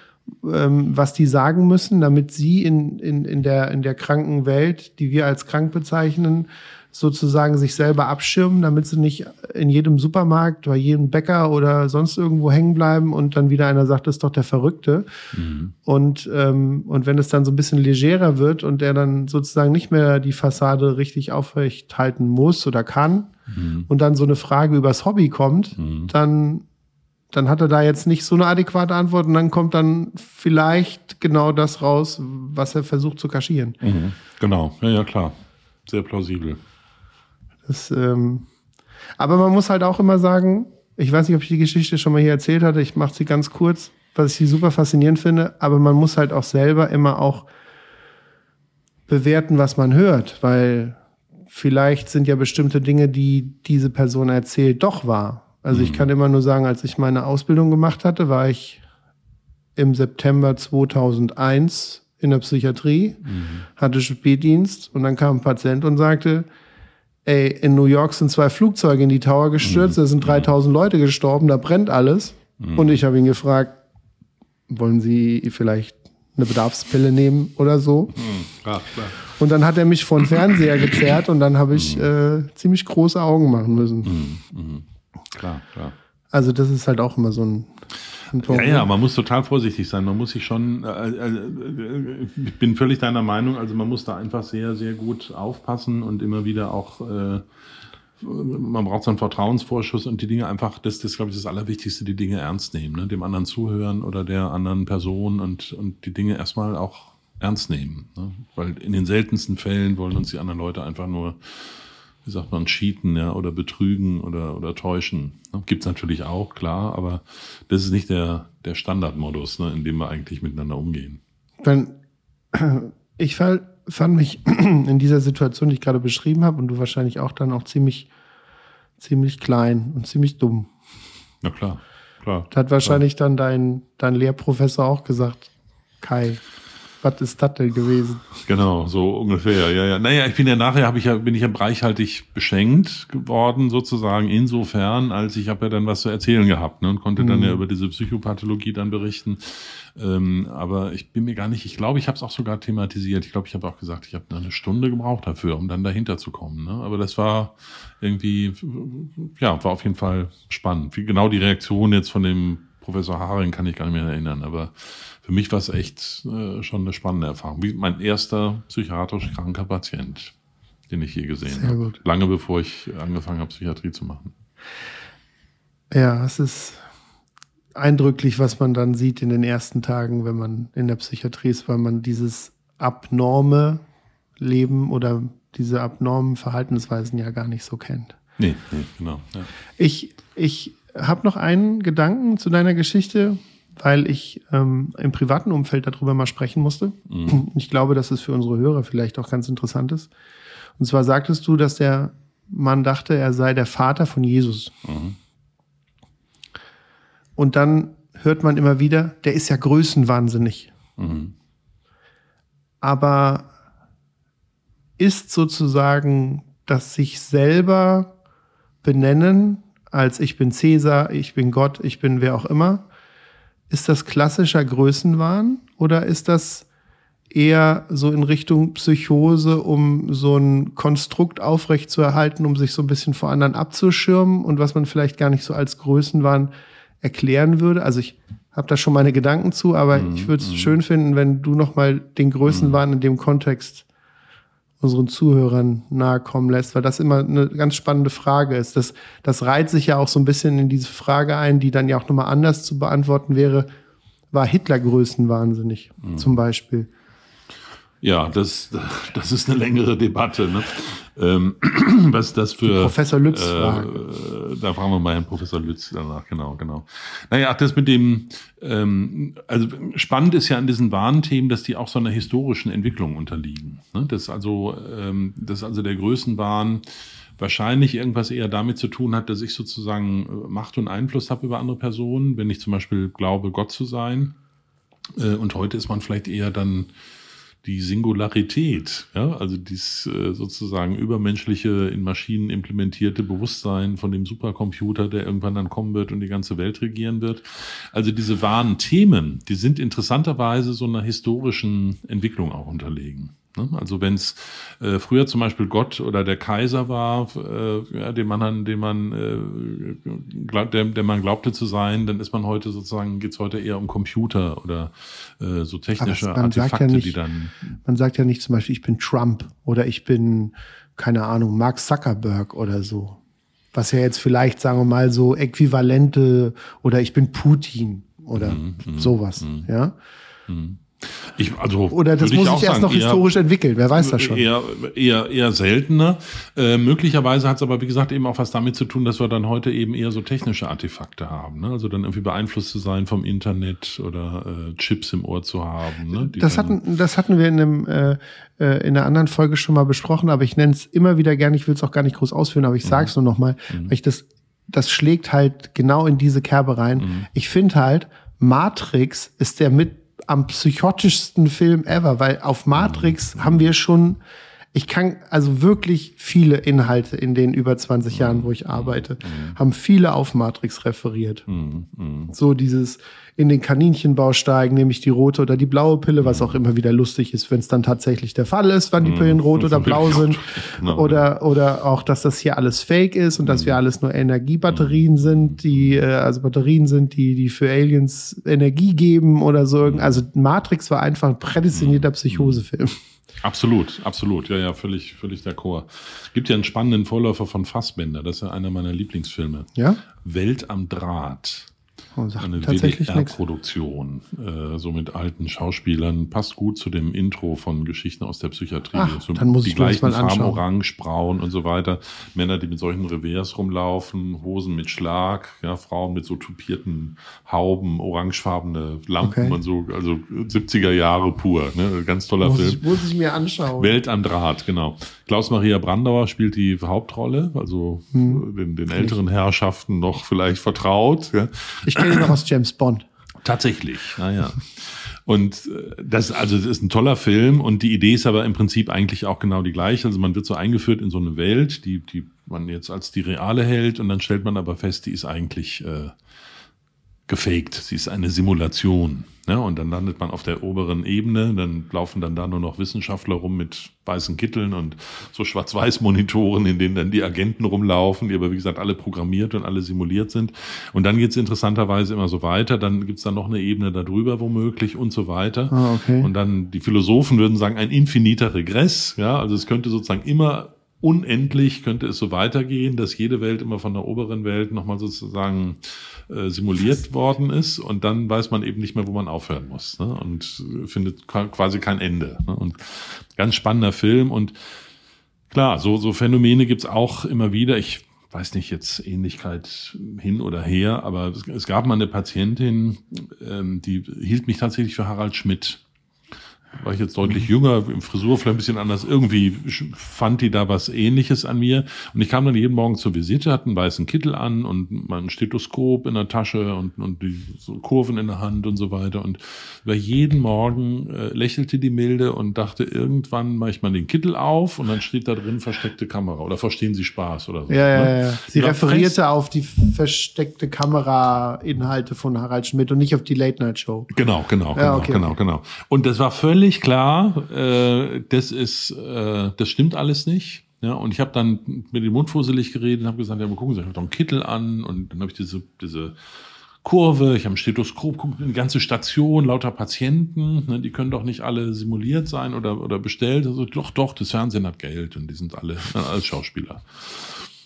S1: ähm, was die sagen müssen, damit sie in, in, in, der, in der kranken Welt, die wir als krank bezeichnen, sozusagen sich selber abschirmen, damit sie nicht in jedem Supermarkt, bei jedem Bäcker oder sonst irgendwo hängen bleiben und dann wieder einer sagt, das ist doch der Verrückte. Mhm. Und, ähm, und wenn es dann so ein bisschen legerer wird und der dann sozusagen nicht mehr die Fassade richtig aufrecht halten muss oder kann mhm. und dann so eine Frage übers Hobby kommt, mhm. dann dann hat er da jetzt nicht so eine adäquate Antwort und dann kommt dann vielleicht genau das raus, was er versucht zu kaschieren.
S2: Mhm. Genau, ja, ja, klar. Sehr plausibel.
S1: Das, ähm, aber man muss halt auch immer sagen, ich weiß nicht, ob ich die Geschichte schon mal hier erzählt hatte, ich mache sie ganz kurz, was ich sie super faszinierend finde, aber man muss halt auch selber immer auch bewerten, was man hört, weil vielleicht sind ja bestimmte Dinge, die diese Person erzählt, doch wahr. Also mhm. ich kann immer nur sagen, als ich meine Ausbildung gemacht hatte, war ich im September 2001 in der Psychiatrie, mhm. hatte Spätdienst und dann kam ein Patient und sagte, ey, in New York sind zwei Flugzeuge in die Tower gestürzt, mhm. da sind 3000 Leute gestorben, da brennt alles. Mhm. Und ich habe ihn gefragt, wollen Sie vielleicht eine Bedarfspille nehmen oder so? Mhm. Klar. Und dann hat er mich vor den Fernseher gezerrt und dann habe ich mhm. äh, ziemlich große Augen machen müssen. Mhm.
S2: Mhm. Klar, klar.
S1: Also das ist halt auch immer so ein
S2: ja, ja, man muss total vorsichtig sein. Man muss sich schon, äh, äh, ich bin völlig deiner Meinung, also man muss da einfach sehr, sehr gut aufpassen und immer wieder auch, äh, man braucht so einen Vertrauensvorschuss und die Dinge einfach, das, das glaube ich, das Allerwichtigste, die Dinge ernst nehmen, ne? dem anderen zuhören oder der anderen Person und, und die Dinge erstmal auch ernst nehmen. Ne? Weil in den seltensten Fällen wollen uns die anderen Leute einfach nur wie sagt man, cheaten ja, oder betrügen oder, oder täuschen. Ne? Gibt es natürlich auch, klar, aber das ist nicht der, der Standardmodus, ne, in dem wir eigentlich miteinander umgehen.
S1: Wenn, [CLEARS THROAT] ich fand, fand mich [CLEARS THROAT] in dieser Situation, die ich gerade beschrieben habe, und du wahrscheinlich auch dann auch ziemlich, ziemlich klein und ziemlich dumm.
S2: Na klar, klar.
S1: Da hat wahrscheinlich klar. dann dein, dein Lehrprofessor auch gesagt, Kai, was ist das denn gewesen?
S2: Genau, so ungefähr. Ja, ja. Naja, ich bin ja nachher habe ich ja bin ich ja reichhaltig beschenkt geworden sozusagen insofern, als ich habe ja dann was zu erzählen gehabt ne, und konnte mhm. dann ja über diese Psychopathologie dann berichten. Ähm, aber ich bin mir gar nicht. Ich glaube, ich habe es auch sogar thematisiert. Ich glaube, ich habe auch gesagt, ich habe eine Stunde gebraucht dafür, um dann dahinter zu kommen. Ne? Aber das war irgendwie, ja, war auf jeden Fall spannend. Wie genau die Reaktion jetzt von dem Professor Haring kann ich gar nicht mehr erinnern, aber für mich war es echt äh, schon eine spannende Erfahrung. Wie mein erster psychiatrisch kranker Patient, den ich je gesehen habe. Gut. Lange bevor ich angefangen habe, Psychiatrie zu machen.
S1: Ja, es ist eindrücklich, was man dann sieht in den ersten Tagen, wenn man in der Psychiatrie ist, weil man dieses abnorme Leben oder diese abnormen Verhaltensweisen ja gar nicht so kennt.
S2: Nee, nee genau. Ja.
S1: Ich, ich habe noch einen Gedanken zu deiner Geschichte, weil ich ähm, im privaten Umfeld darüber mal sprechen musste. Mhm. Ich glaube, dass es für unsere Hörer vielleicht auch ganz interessant ist. Und zwar sagtest du, dass der Mann dachte, er sei der Vater von Jesus. Mhm. Und dann hört man immer wieder, der ist ja größenwahnsinnig. Mhm. Aber ist sozusagen das sich selber benennen als ich bin Cäsar, ich bin Gott, ich bin wer auch immer, ist das klassischer Größenwahn oder ist das eher so in Richtung Psychose, um so ein Konstrukt aufrecht zu erhalten, um sich so ein bisschen vor anderen abzuschirmen und was man vielleicht gar nicht so als Größenwahn erklären würde? Also ich habe da schon meine Gedanken zu, aber mm, ich würde es mm. schön finden, wenn du noch mal den Größenwahn mm. in dem Kontext unseren Zuhörern nahe kommen lässt, weil das immer eine ganz spannende Frage ist. Das, das reiht sich ja auch so ein bisschen in diese Frage ein, die dann ja auch nochmal anders zu beantworten wäre. war Hitler größenwahnsinnig, mhm. zum Beispiel.
S2: Ja, das, das ist eine längere Debatte. Ne? Ähm, [CLEARS THROAT] was das für. Die
S1: Professor Lütz
S2: äh, Da fragen wir mal Herrn Professor Lütz danach, genau, genau. Naja, das mit dem, ähm, also spannend ist ja an diesen Warnthemen, dass die auch so einer historischen Entwicklung unterliegen. Ne? Das also, ähm, das also der Größenwahn wahrscheinlich irgendwas eher damit zu tun hat, dass ich sozusagen äh, Macht und Einfluss habe über andere Personen, wenn ich zum Beispiel glaube, Gott zu sein. Äh, und heute ist man vielleicht eher dann die Singularität, ja, also dieses äh, sozusagen übermenschliche, in Maschinen implementierte Bewusstsein von dem Supercomputer, der irgendwann dann kommen wird und die ganze Welt regieren wird. Also diese wahren Themen, die sind interessanterweise so einer historischen Entwicklung auch unterlegen. Ne? Also wenn es äh, früher zum Beispiel Gott oder der Kaiser war, äh, ja, den man, den man, äh, glaub, der, der man glaubte zu sein, dann ist man heute sozusagen geht's heute eher um Computer oder äh, so technische Artefakte, ja nicht, die dann.
S1: Man sagt ja nicht zum Beispiel, ich bin Trump oder ich bin keine Ahnung Mark Zuckerberg oder so, was ja jetzt vielleicht sagen wir mal so äquivalente oder ich bin Putin oder mhm, mhm sowas, mhm. ja. Mhm.
S2: Ich, also
S1: Oder das muss sich erst sagen, noch historisch eher, entwickeln, wer weiß das schon.
S2: Eher, eher, eher seltener. Äh, möglicherweise hat es aber, wie gesagt, eben auch was damit zu tun, dass wir dann heute eben eher so technische Artefakte haben. Ne? Also dann irgendwie beeinflusst zu sein vom Internet oder äh, Chips im Ohr zu haben. Ne?
S1: Das, hatten, das hatten wir in, einem, äh, äh, in einer anderen Folge schon mal besprochen, aber ich nenne es immer wieder gerne, ich will es auch gar nicht groß ausführen, aber ich sage es mhm. nur nochmal, mhm. weil ich das, das schlägt halt genau in diese Kerbe rein. Mhm. Ich finde halt, Matrix ist der mit am psychotischsten Film ever, weil auf Matrix haben wir schon, ich kann also wirklich viele Inhalte in den über 20 Jahren, wo ich arbeite, haben viele auf Matrix referiert. So dieses in den Kaninchenbau steigen, nämlich die rote oder die blaue Pille, was auch immer wieder lustig ist, wenn es dann tatsächlich der Fall ist, wann die Pillen rot oder [LAUGHS] blau sind. Oder, oder auch, dass das hier alles fake ist und dass wir alles nur Energiebatterien sind, die, äh, also Batterien sind, die, die für Aliens Energie geben oder so. Also Matrix war einfach ein prädestinierter Psychosefilm.
S2: Absolut, absolut. Ja, ja, völlig, völlig d'accord. Gibt ja einen spannenden Vorläufer von Fassbender. Das ist ja einer meiner Lieblingsfilme.
S1: Ja?
S2: Welt am Draht.
S1: Eine
S2: WDR-Produktion, äh, so mit alten Schauspielern, passt gut zu dem Intro von Geschichten aus der Psychiatrie.
S1: Ach,
S2: so
S1: dann muss
S2: die
S1: ich
S2: gleichen
S1: mal
S2: Farben, orange, braun und so weiter. Männer, die mit solchen Revers rumlaufen, Hosen mit Schlag, ja, Frauen mit so tupierten Hauben, orangefarbene Lampen okay. und so, also 70er Jahre pur, ne? Ganz toller
S1: muss
S2: Film.
S1: Ich, muss ich mir anschauen.
S2: Welt am Draht, genau. Klaus-Maria Brandauer spielt die Hauptrolle, also hm. den, den älteren Herrschaften noch vielleicht vertraut. Ja.
S1: Ich kenne ihn noch aus James Bond.
S2: Tatsächlich, naja. Und äh, das, also das ist ein toller Film und die Idee ist aber im Prinzip eigentlich auch genau die gleiche. Also man wird so eingeführt in so eine Welt, die, die man jetzt als die reale hält und dann stellt man aber fest, die ist eigentlich äh, gefaked. Sie ist eine Simulation. Ja, und dann landet man auf der oberen Ebene, dann laufen dann da nur noch Wissenschaftler rum mit weißen Kitteln und so Schwarz-Weiß-Monitoren, in denen dann die Agenten rumlaufen, die aber wie gesagt alle programmiert und alle simuliert sind. Und dann geht's interessanterweise immer so weiter, dann gibt's dann noch eine Ebene darüber womöglich und so weiter.
S1: Ah, okay.
S2: Und dann die Philosophen würden sagen, ein infiniter Regress, ja, also es könnte sozusagen immer unendlich könnte es so weitergehen, dass jede Welt immer von der oberen Welt nochmal sozusagen äh, simuliert worden ist und dann weiß man eben nicht mehr, wo man aufhören muss ne? und findet quasi kein Ende. Ne? Und ganz spannender Film und klar, so, so Phänomene gibt's auch immer wieder. Ich weiß nicht jetzt Ähnlichkeit hin oder her, aber es, es gab mal eine Patientin, ähm, die hielt mich tatsächlich für Harald Schmidt war ich jetzt deutlich jünger, im Frisur vielleicht ein bisschen anders. Irgendwie fand die da was ähnliches an mir. Und ich kam dann jeden Morgen zur Visite, hatte einen weißen Kittel an und mein Stethoskop in der Tasche und, und die so Kurven in der Hand und so weiter. Und über jeden Morgen äh, lächelte die Milde und dachte, irgendwann mache ich mal den Kittel auf und dann steht da drin versteckte Kamera oder verstehen Sie Spaß oder so.
S1: Ja, ja, ne? ja. Sie referierte auf die versteckte Kamera-Inhalte von Harald Schmidt und nicht auf die Late-Night-Show.
S2: Genau, genau, genau, ja, okay. genau, genau. Und das war völlig völlig klar, äh, das ist, äh, das stimmt alles nicht. Ja, und ich habe dann mit dem Mund fusselig geredet und habe gesagt, ja, mal gucken Sie, ich habe doch einen Kittel an und dann habe ich diese, diese Kurve, ich habe ein Stethoskop, eine ganze Station, lauter Patienten, ne, die können doch nicht alle simuliert sein oder, oder bestellt. Also doch, doch, das Fernsehen hat Geld und die sind alle, [LAUGHS] ne, alles Schauspieler.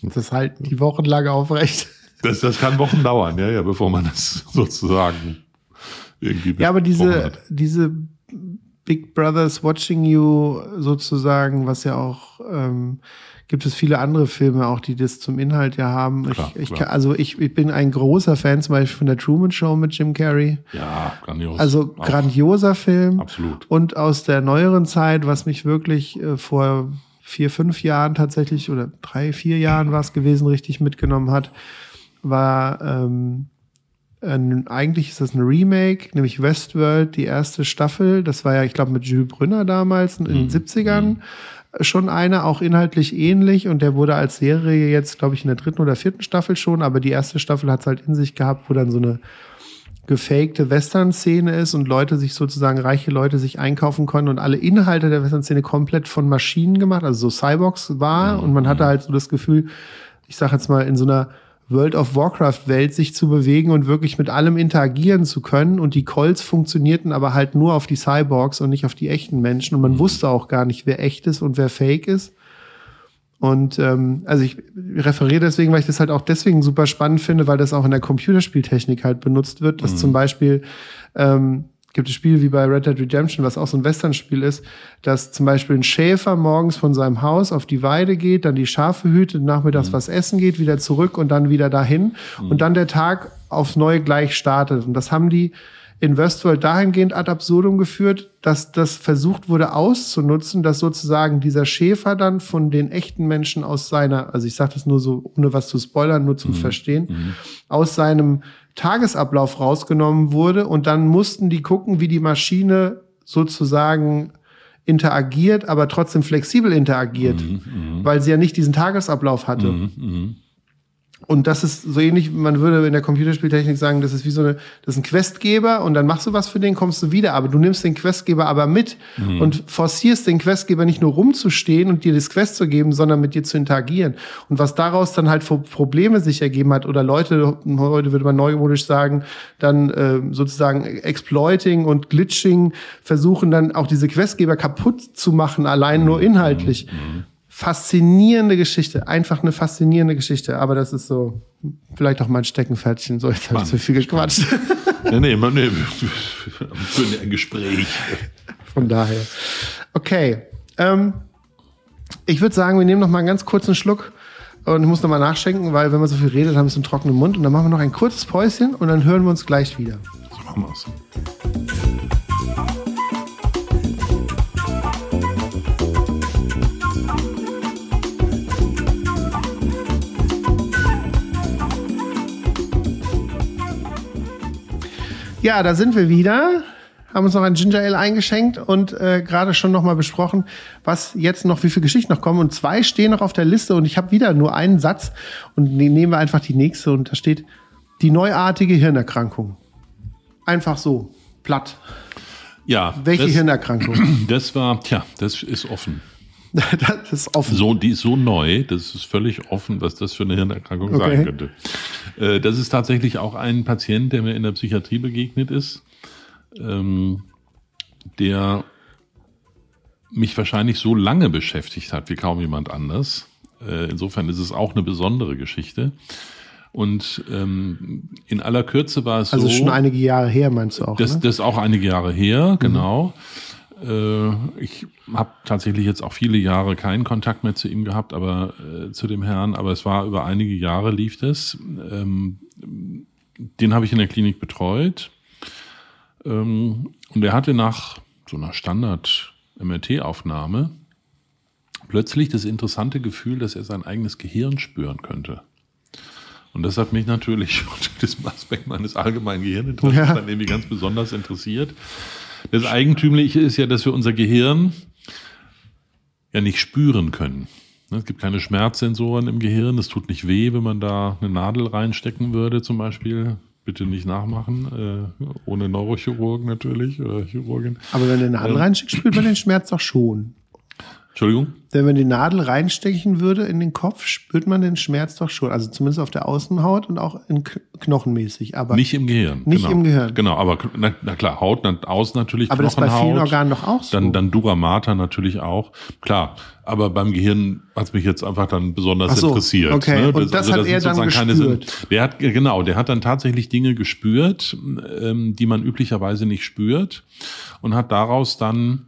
S1: Das halten die wochenlang aufrecht.
S2: Das, das kann Wochen dauern, ja, ja, bevor man das [LAUGHS] sozusagen irgendwie
S1: Ja, aber diese, diese Big Brothers Watching You sozusagen, was ja auch, ähm, gibt es viele andere Filme auch, die das zum Inhalt ja haben.
S2: Klar,
S1: ich, ich, kann- also ich, ich bin ein großer Fan zum Beispiel von der Truman Show mit Jim Carrey.
S2: Ja, grandios.
S1: Also
S2: Auch.
S1: grandioser Film.
S2: Absolut.
S1: Und aus der neueren Zeit, was mich wirklich äh, vor vier, fünf Jahren tatsächlich oder drei, vier Jahren war es gewesen, richtig mitgenommen hat, war ähm, ein, eigentlich ist das ein Remake, nämlich Westworld, die erste Staffel. Das war ja, ich glaube, mit Jules Brünner damals in den 70ern schon einer, auch inhaltlich ähnlich. Und der wurde als Serie jetzt, glaube ich, in der dritten oder vierten Staffel schon, aber die erste Staffel hat es halt in sich gehabt, wo dann so eine gefakte Western-Szene ist und Leute sich sozusagen, reiche Leute sich einkaufen konnten und alle Inhalte der Western-Szene komplett von Maschinen gemacht, also so Cyborgs war. Und man hatte halt so das Gefühl, ich sag jetzt mal, in so einer World of Warcraft-Welt sich zu bewegen und wirklich mit allem interagieren zu können. Und die Calls funktionierten aber halt nur auf die Cyborgs und nicht auf die echten Menschen. Und man wusste auch gar nicht, wer echt ist und wer fake ist. Und ähm, also ich referiere deswegen, weil ich das halt auch deswegen super spannend finde, weil das auch in der Computerspieltechnik halt benutzt wird, dass zum Beispiel ähm, gibt es Spiele wie bei Red Dead Redemption, was auch so ein Western-Spiel ist, dass zum Beispiel ein Schäfer morgens von seinem Haus auf die Weide geht, dann die Schafe hütet, nachmittags was essen geht, wieder zurück und dann wieder dahin. Und dann der Tag aufs Neue gleich startet. Und das haben die in Westworld dahingehend ad absurdum geführt, dass das versucht wurde auszunutzen, dass sozusagen dieser Schäfer dann von den echten Menschen aus seiner, also ich sage das nur so, ohne was zu spoilern, nur zum Verstehen, aus seinem Tagesablauf rausgenommen wurde und dann mussten die gucken, wie die Maschine sozusagen interagiert, aber trotzdem flexibel interagiert, weil sie ja nicht diesen Tagesablauf hatte. Und das ist so ähnlich, man würde in der Computerspieltechnik sagen, das ist wie so eine, das ist ein Questgeber und dann machst du was für den, kommst du wieder, aber du nimmst den Questgeber aber mit und forcierst den Questgeber nicht nur rumzustehen und dir das Quest zu geben, sondern mit dir zu interagieren. Und was daraus dann halt für Probleme sich ergeben hat oder Leute, heute würde man neumodisch sagen, dann äh, sozusagen Exploiting und Glitching versuchen dann auch diese Questgeber kaputt zu machen, allein nur inhaltlich faszinierende Geschichte, einfach eine faszinierende Geschichte. Aber das ist so vielleicht auch mein Steckenpferdchen. So, jetzt habe ich zu viel gequatscht. [LAUGHS]
S2: Nee, nee, man, nee, für ein Gespräch.
S1: Von daher. Okay. Ähm, ich würde sagen, wir nehmen noch mal einen ganz kurzen Schluck und ich muss noch mal nachschenken, weil wenn man so viel redet, haben wir so einen trockenen Mund. Und dann machen wir noch ein kurzes Päuschen und dann hören wir uns gleich wieder.
S2: So machen wir's.
S1: Ja, da sind wir wieder. Haben uns noch ein Ginger Ale eingeschenkt und äh, gerade schon noch mal besprochen, was jetzt noch, wie viele Geschichten noch kommen. Und zwei stehen noch auf der Liste und ich habe wieder nur einen Satz und ne- nehmen wir einfach die nächste und da steht die neuartige Hirnerkrankung. Einfach so, platt.
S2: Ja,
S1: Welche
S2: das,
S1: Hirnerkrankung? [CLEARS THROAT]
S2: das war, tja, das ist offen. [LAUGHS]
S1: das ist offen.
S2: So, die ist so neu, das ist völlig offen, was das für eine Hirnerkrankung
S1: Okay.
S2: sein könnte. Äh, das ist tatsächlich auch ein Patient, der mir in der Psychiatrie begegnet ist, ähm, der mich wahrscheinlich so lange beschäftigt hat wie kaum jemand anders. Äh, insofern ist es auch eine besondere Geschichte. Und ähm, in aller Kürze war es
S1: Also
S2: so.
S1: schon einige Jahre her, meinst du auch,
S2: Das,
S1: ne?
S2: das ist auch einige Jahre her, genau. Äh, ich habe tatsächlich jetzt auch viele Jahre keinen Kontakt mehr zu ihm gehabt, aber äh, zu dem Herrn, aber es war über einige Jahre lief das. Ähm, den habe ich in der Klinik betreut. Ähm, und er hatte nach so einer Standard-MRT-Aufnahme plötzlich das interessante Gefühl, dass er sein eigenes Gehirn spüren könnte. Und das hat mich natürlich [LAUGHS] unter diesem Aspekt meines allgemeinen Gehirninteresses
S1: Ja.
S2: dann irgendwie ganz besonders interessiert. Das Eigentümliche ist ja, dass wir unser Gehirn ja nicht spüren können. Ne, Es gibt keine Schmerzsensoren im Gehirn. Es tut nicht weh, wenn man da eine Nadel reinstecken würde, zum Beispiel. Bitte nicht nachmachen, äh, ohne Neurochirurg natürlich oder Chirurgin.
S1: Aber wenn du eine Nadel reinschickst, spürt man den Schmerz doch schon.
S2: Entschuldigung?
S1: Wenn man die Nadel reinstechen würde in den Kopf, spürt man den Schmerz doch schon. Also zumindest auf der Außenhaut und auch in knochenmäßig. Aber
S2: nicht im Gehirn.
S1: Nicht
S2: genau.
S1: im Gehirn.
S2: Genau, aber na, na klar, Haut, na, außen natürlich
S1: Aber das ist bei
S2: Knochenhaut.
S1: vielen Organen doch auch so.
S2: Dann, dann Dura Mater natürlich auch. Klar, aber beim Gehirn hat's mich jetzt einfach dann besonders
S1: Ach so,
S2: interessiert.
S1: okay.
S2: Ne?
S1: Und das hat
S2: sind
S1: er dann gespürt?
S2: Der hat, genau, der hat dann tatsächlich Dinge gespürt, ähm, die man üblicherweise nicht spürt und hat daraus dann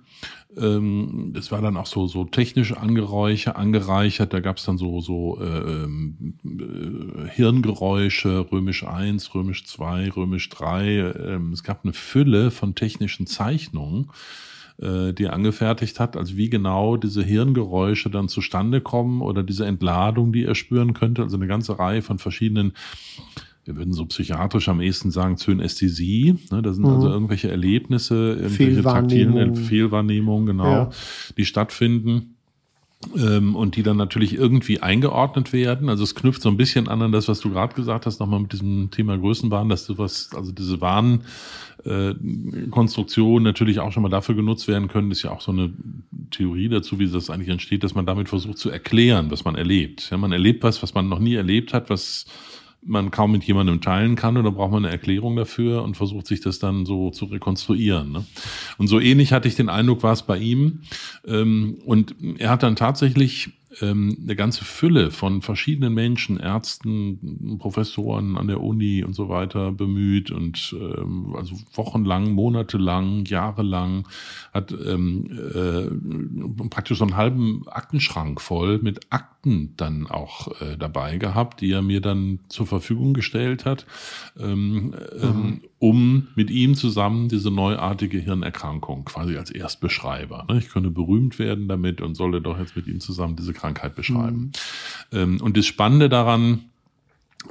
S2: ähm, es war dann auch so so technisch angereichert, angereichert. Da gab es dann so so äh, ähm, äh, Hirngeräusche, römisch 1, römisch 2, römisch 3. Ähm, es gab eine Fülle von technischen Zeichnungen, äh, die er angefertigt hat, also wie genau diese Hirngeräusche dann zustande kommen oder diese Entladung, die er spüren könnte. Also eine ganze Reihe von verschiedenen wir würden so psychiatrisch am ehesten sagen, Zönästhesie. Ne, das sind
S1: Mhm.
S2: also irgendwelche Erlebnisse, irgendwelche taktilen Fehlwahrnehmungen, genau,
S1: Ja.
S2: die stattfinden. Ähm, und die dann natürlich irgendwie eingeordnet werden. Also es knüpft so ein bisschen an an das, was du gerade gesagt hast, nochmal mit diesem Thema Größenwahn, dass du was, also diese Wahn, äh, natürlich auch schon mal dafür genutzt werden können. Das ist ja auch so eine Theorie dazu, wie das eigentlich entsteht, dass man damit versucht zu erklären, was man erlebt. Ja, man erlebt was, was man noch nie erlebt hat, was man kaum mit jemandem teilen kann oder braucht man eine Erklärung dafür und versucht sich das dann so zu rekonstruieren. Ne? Und so ähnlich hatte ich den Eindruck, war es bei ihm. Ähm, und er hat dann tatsächlich ähm, eine ganze Fülle von verschiedenen Menschen, Ärzten, Professoren an der Uni und so weiter bemüht und ähm, also wochenlang, monatelang, jahrelang hat ähm, äh, praktisch so einen halben Aktenschrank voll mit Akten dann auch äh, dabei gehabt, die er mir dann zur Verfügung gestellt hat, ähm, ähm, um mit ihm zusammen diese neuartige Hirnerkrankung quasi als Erstbeschreiber. Ne? Ich könnte berühmt werden damit und solle doch jetzt mit ihm zusammen diese Krankheit beschreiben. Ähm, und das Spannende daran,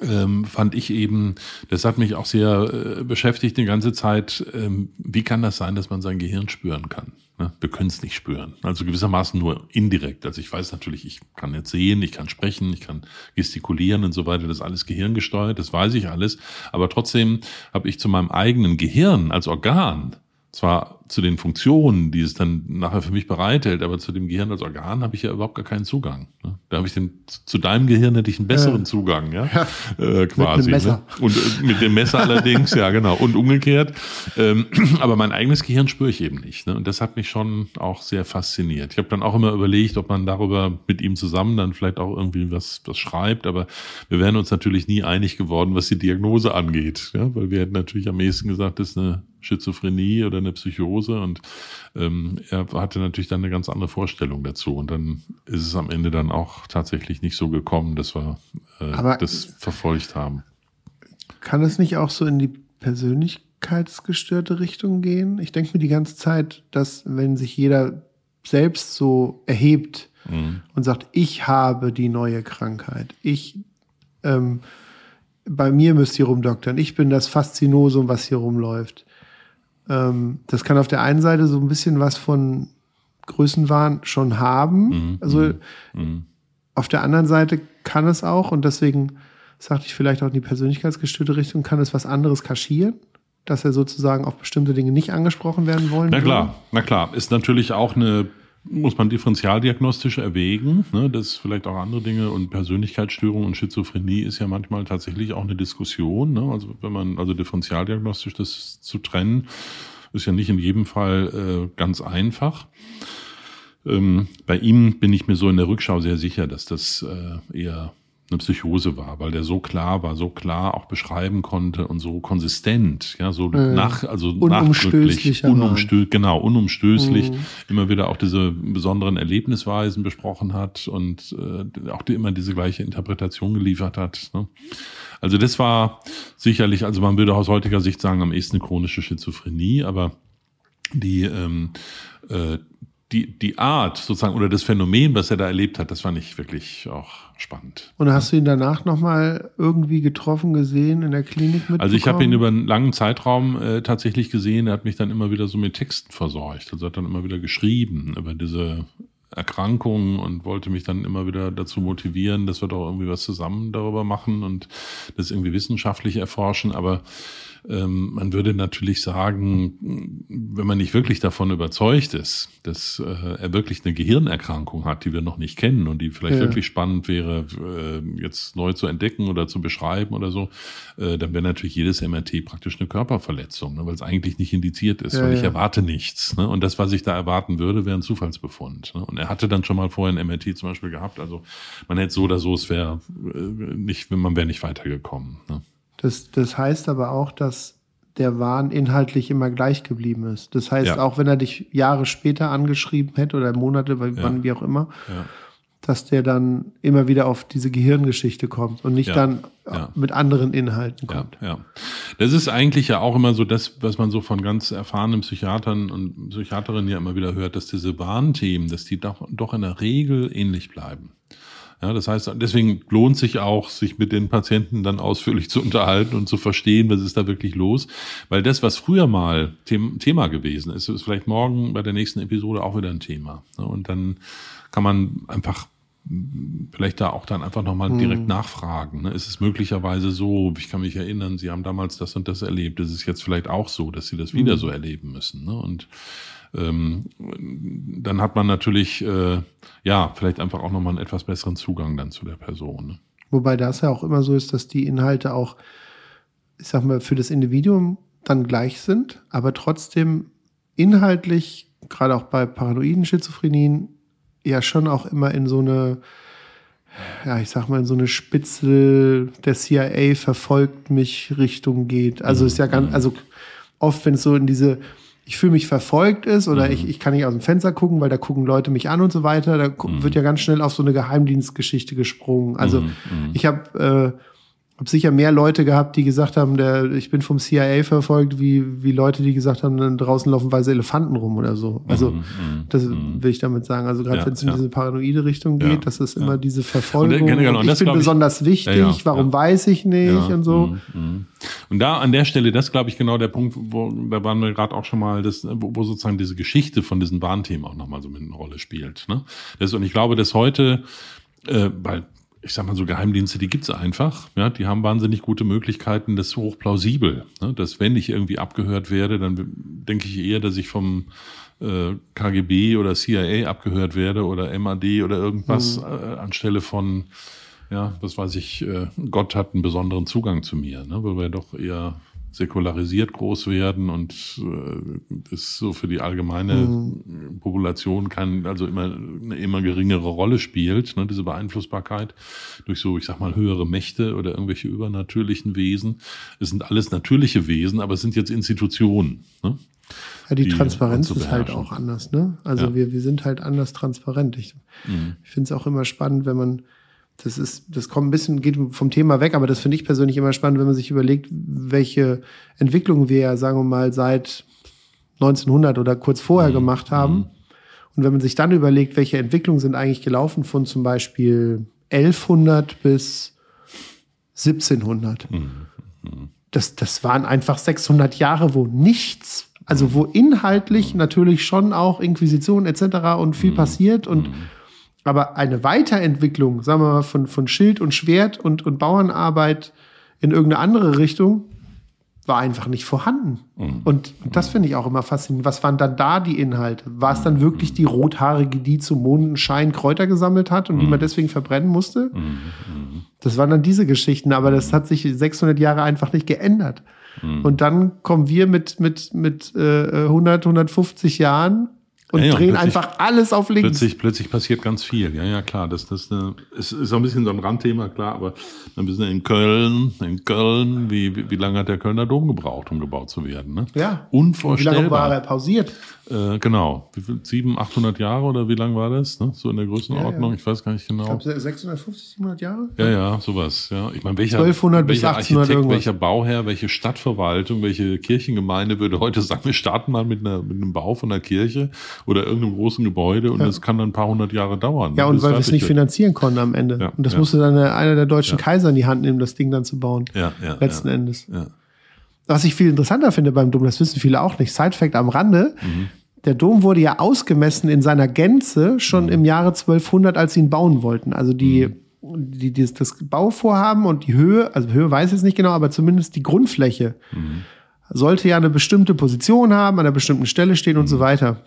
S2: ähm, fand ich eben, das hat mich auch sehr äh, beschäftigt die ganze Zeit, ähm, wie kann das sein, dass man sein Gehirn spüren kann? Ne? Wir können es nicht spüren. Also gewissermaßen nur indirekt. Also ich weiß natürlich, ich kann jetzt sehen, ich kann sprechen, ich kann gestikulieren und so weiter, das ist alles gehirngesteuert, das weiß ich alles. Aber trotzdem habe ich zu meinem eigenen Gehirn als Organ zwar zu den Funktionen, die es dann nachher für mich bereithält, aber zu dem Gehirn als Organ habe ich ja überhaupt gar keinen Zugang. Ne? Da habe ich den, zu deinem Gehirn hätte ich einen besseren
S1: Ja.
S2: Zugang, ja, [LAUGHS] äh, quasi.
S1: Messer.
S2: Ne? Und äh, mit dem Messer allerdings, ja genau, und umgekehrt. Ähm, [CLEARS THROAT] aber mein eigenes Gehirn spüre ich eben nicht. Ne? Und das hat mich schon auch sehr fasziniert. Ich habe dann auch immer überlegt, ob man darüber mit ihm zusammen dann vielleicht auch irgendwie was, was schreibt, aber wir wären uns natürlich nie einig geworden, was die Diagnose angeht. Ja? Weil wir hätten natürlich am ehesten gesagt, das ist eine Schizophrenie oder eine Psychose und ähm, er hatte natürlich dann eine ganz andere Vorstellung dazu und dann ist es am Ende dann auch tatsächlich nicht so gekommen, dass wir äh, das verfolgt haben.
S1: Kann es nicht auch so in die persönlichkeitsgestörte Richtung gehen? Ich denke mir die ganze Zeit, dass wenn sich jeder selbst so erhebt
S2: Mhm.
S1: und sagt, ich habe die neue Krankheit, ich, ähm, bei mir müsst ihr rumdoktern, ich bin das Faszinosum, was hier rumläuft. Ähm, das kann auf der einen Seite so ein bisschen was von Größenwahn schon haben.
S2: Mhm.
S1: Also
S2: Mhm.
S1: auf der anderen Seite kann es auch, und deswegen sagte ich vielleicht auch in die persönlichkeitsgestörte Richtung, kann es was anderes kaschieren, dass er sozusagen auf bestimmte Dinge nicht angesprochen werden wollen
S2: Na
S1: würde?
S2: klar, na klar. Ist natürlich auch eine, muss man differentialdiagnostisch erwägen. Ne? Das ist vielleicht auch andere Dinge und Persönlichkeitsstörung und Schizophrenie ist ja manchmal tatsächlich auch eine Diskussion. Ne? Also wenn man, also differentialdiagnostisch das zu trennen, ist ja nicht in jedem Fall äh, ganz einfach. Ähm, bei ihm bin ich mir so in der Rückschau sehr sicher, dass das äh, eher eine Psychose war, weil der so klar war, so klar auch beschreiben konnte und so konsistent, ja, so
S1: Mhm.
S2: nach, also nachdrücklich,
S1: Wahn.
S2: unumstö genau, unumstößlich,
S1: Mhm.
S2: immer wieder auch diese besonderen Erlebnisweisen besprochen hat und äh, auch die, immer diese gleiche Interpretation geliefert hat. Ne? Also das war sicherlich, also man würde aus heutiger Sicht sagen, am ehesten eine chronische Schizophrenie, aber die, ähm, äh, die, die Art sozusagen oder das Phänomen, was er da erlebt hat, das fand ich wirklich auch spannend.
S1: Und hast du ihn danach nochmal irgendwie getroffen, gesehen, in der Klinik mit?
S2: Also ich habe ihn über einen langen Zeitraum äh, tatsächlich gesehen. Er hat mich dann immer wieder so mit Texten versorgt. Also hat dann immer wieder geschrieben über diese Erkrankung und wollte mich dann immer wieder dazu motivieren, dass wir doch irgendwie was zusammen darüber machen und das irgendwie wissenschaftlich erforschen. Aber ähm, man würde natürlich sagen, wenn man nicht wirklich davon überzeugt ist, dass äh, er wirklich eine Gehirnerkrankung hat, die wir noch nicht kennen und die vielleicht
S1: Ja.
S2: wirklich spannend wäre, äh, jetzt neu zu entdecken oder zu beschreiben oder so, äh, dann wäre natürlich jedes MRT praktisch eine Körperverletzung, ne, weil es eigentlich nicht indiziert ist,
S1: Ja,
S2: weil ich
S1: ja.
S2: erwarte nichts. Ne? Und das, was ich da erwarten würde, wäre ein Zufallsbefund. Ne? Und er hatte dann schon mal vorher ein MRT zum Beispiel gehabt. Also man hätte so oder so, es wäre äh, nicht, man wäre nicht weitergekommen. Ne?
S1: Das, das heißt aber auch, dass der Wahn inhaltlich immer gleich geblieben ist. Das heißt,
S2: Ja.
S1: auch wenn er dich Jahre später angeschrieben hätte oder Monate,
S2: Ja.
S1: wann wie auch immer,
S2: Ja.
S1: dass der dann immer wieder auf diese Gehirngeschichte kommt und nicht dann mit anderen Inhalten kommt.
S2: ja. Das ist eigentlich ja auch immer so das, was man so von ganz erfahrenen Psychiatern und Psychiaterinnen ja immer wieder hört, dass diese Warnthemen, dass die doch, doch in der Regel ähnlich bleiben. Ja, das heißt, deswegen lohnt sich auch, sich mit den Patienten dann ausführlich zu unterhalten und zu verstehen, was ist da wirklich los. Weil das, was früher mal Them Thema gewesen ist, ist vielleicht morgen bei der nächsten Episode auch wieder ein Thema. Ne? Und dann kann man einfach vielleicht da auch dann einfach nochmal direkt nachfragen. Ne? Ist es möglicherweise so, ich kann mich erinnern, Sie haben damals das und das erlebt, ist es jetzt vielleicht auch so, dass Sie das wieder so erleben müssen. Ne? Und ähm, dann hat man natürlich, äh, ja, vielleicht einfach auch nochmal einen etwas besseren Zugang dann zu der Person. Ne?
S1: Wobei das ja auch immer so ist, dass die Inhalte auch, ich sag mal, für das Individuum dann gleich sind, aber trotzdem inhaltlich, gerade auch bei paranoiden Schizophrenien, ja schon auch immer in so eine, ja, ich sag mal, in so eine Spitzel der CIA verfolgt mich Richtung geht. Also ist ja ganz, also oft, wenn es so in diese, ich fühle mich verfolgt ist oder ich, ich kann nicht aus dem Fenster gucken, weil da gucken Leute mich an und so weiter, da gu- wird ja ganz schnell auf so eine Geheimdienstgeschichte gesprungen. Also ich habe äh, hab sicher mehr Leute gehabt, die gesagt haben, der, ich bin vom CIA verfolgt, wie, wie Leute, die gesagt haben, dann draußen laufen weiße Elefanten rum oder so. Also das will ich damit sagen. Also gerade
S2: Ja,
S1: wenn es in
S2: ja.
S1: diese paranoide Richtung geht,
S2: Ja,
S1: das ist
S2: ja.
S1: immer diese Verfolgung.
S2: Und, genau,
S1: und ich bin
S2: glaub ich-
S1: besonders wichtig, warum weiß ich nicht und so.
S2: Und da an der Stelle, das glaube ich genau der Punkt, wo da waren wir gerade auch schon mal, das, wo, wo sozusagen diese Geschichte von diesen Warnthemen auch nochmal so mit eine Rolle spielt. Ne? Das, und ich glaube, dass heute, äh, weil ich sag mal so Geheimdienste, die gibt's einfach, ja, die haben wahnsinnig gute Möglichkeiten, das ist hochplausibel, ne? dass wenn ich irgendwie abgehört werde, dann denke ich eher, dass ich vom äh, KGB oder CIA abgehört werde oder MAD oder irgendwas äh, anstelle von ja, was weiß ich, äh, Gott hat einen besonderen Zugang zu mir, ne? weil wir doch eher säkularisiert groß werden und äh, das so für die allgemeine Population kann also immer eine immer geringere Rolle spielt, ne? diese Beeinflussbarkeit durch so, ich sag mal, höhere Mächte oder irgendwelche übernatürlichen Wesen. Es sind alles natürliche Wesen, aber es sind jetzt Institutionen. Ne?
S1: Ja, die,
S2: die
S1: Transparenz ist halt auch anders, ne? Also
S2: Ja.
S1: wir, wir sind halt anders transparent. Ich, ich finde es auch immer spannend, wenn man, das ist, das kommt ein bisschen, geht vom Thema weg, aber das finde ich persönlich immer spannend, wenn man sich überlegt, welche Entwicklungen wir ja, sagen wir mal, seit 1900 oder kurz vorher gemacht haben. Und wenn man sich dann überlegt, welche Entwicklungen sind eigentlich gelaufen von zum Beispiel 1100 bis 1700. Das, das waren einfach 600 Jahre, wo nichts, also wo inhaltlich natürlich schon auch Inquisition etc. und viel passiert und aber eine Weiterentwicklung, sagen wir mal, von, von Schild und Schwert und, und Bauernarbeit in irgendeine andere Richtung war einfach nicht vorhanden. Und, und das finde ich auch immer faszinierend. Was waren dann da die Inhalte? War es dann wirklich die Rothaarige, die zum Mondenschein Kräuter gesammelt hat und die man deswegen verbrennen musste? Das waren dann diese Geschichten, aber das hat sich 600 Jahre einfach nicht geändert. Und dann kommen wir mit, mit, mit äh, 100, 150 Jahren und
S2: Ja, ja,
S1: drehen
S2: plötzlich-
S1: einfach alles auf links.
S2: Plötzlich, plötzlich passiert ganz viel. Ja, ja, klar. Das, das es ist auch ein bisschen so ein Randthema, klar, aber ein bisschen in Köln, in Köln, wie, wie, wie lange hat der Kölner Dom gebraucht, um gebaut zu werden? Ne?
S1: Ja.
S2: Unvorstellbar.
S1: Wie lange war er pausiert?
S2: Äh, genau. Wie viel? 700, 800 Jahre oder wie lang war das? Ne? So in der Größenordnung?
S1: Ja, ja.
S2: Ich weiß gar nicht genau.
S1: Ich glaube 650, 700 Jahre?
S2: Ja, ja, sowas. Ja, ich meine, welcher,
S1: 1200 bis
S2: welcher
S1: 1800
S2: Architekt,
S1: irgendwas.
S2: welcher Bauherr, welche Stadtverwaltung, welche Kirchengemeinde würde heute sagen, wir starten mal mit, einer, mit einem Bau von einer Kirche oder irgendeinem großen Gebäude und das kann dann ein paar hundert Jahre dauern.
S1: Ja, und
S2: bis
S1: weil wir es nicht
S2: wird.
S1: finanzieren konnten am Ende.
S2: Ja,
S1: und das
S2: ja.
S1: musste dann einer der deutschen
S2: Ja.
S1: Kaiser in die Hand nehmen, das Ding dann zu bauen.
S2: Ja, ja,
S1: Letzten
S2: ja.
S1: Endes.
S2: Ja.
S1: Was ich viel interessanter finde beim Dom, das wissen viele auch nicht. Side-Fact am Rande.
S2: Mhm.
S1: Der Dom wurde ja ausgemessen in seiner Gänze schon
S2: Mhm.
S1: im Jahre 1200, als sie ihn bauen wollten. Also die, die, die, das Bauvorhaben und die Höhe, also Höhe weiß ich jetzt nicht genau, aber zumindest die Grundfläche
S2: Mhm.
S1: sollte ja eine bestimmte Position haben, an einer bestimmten Stelle stehen und so weiter.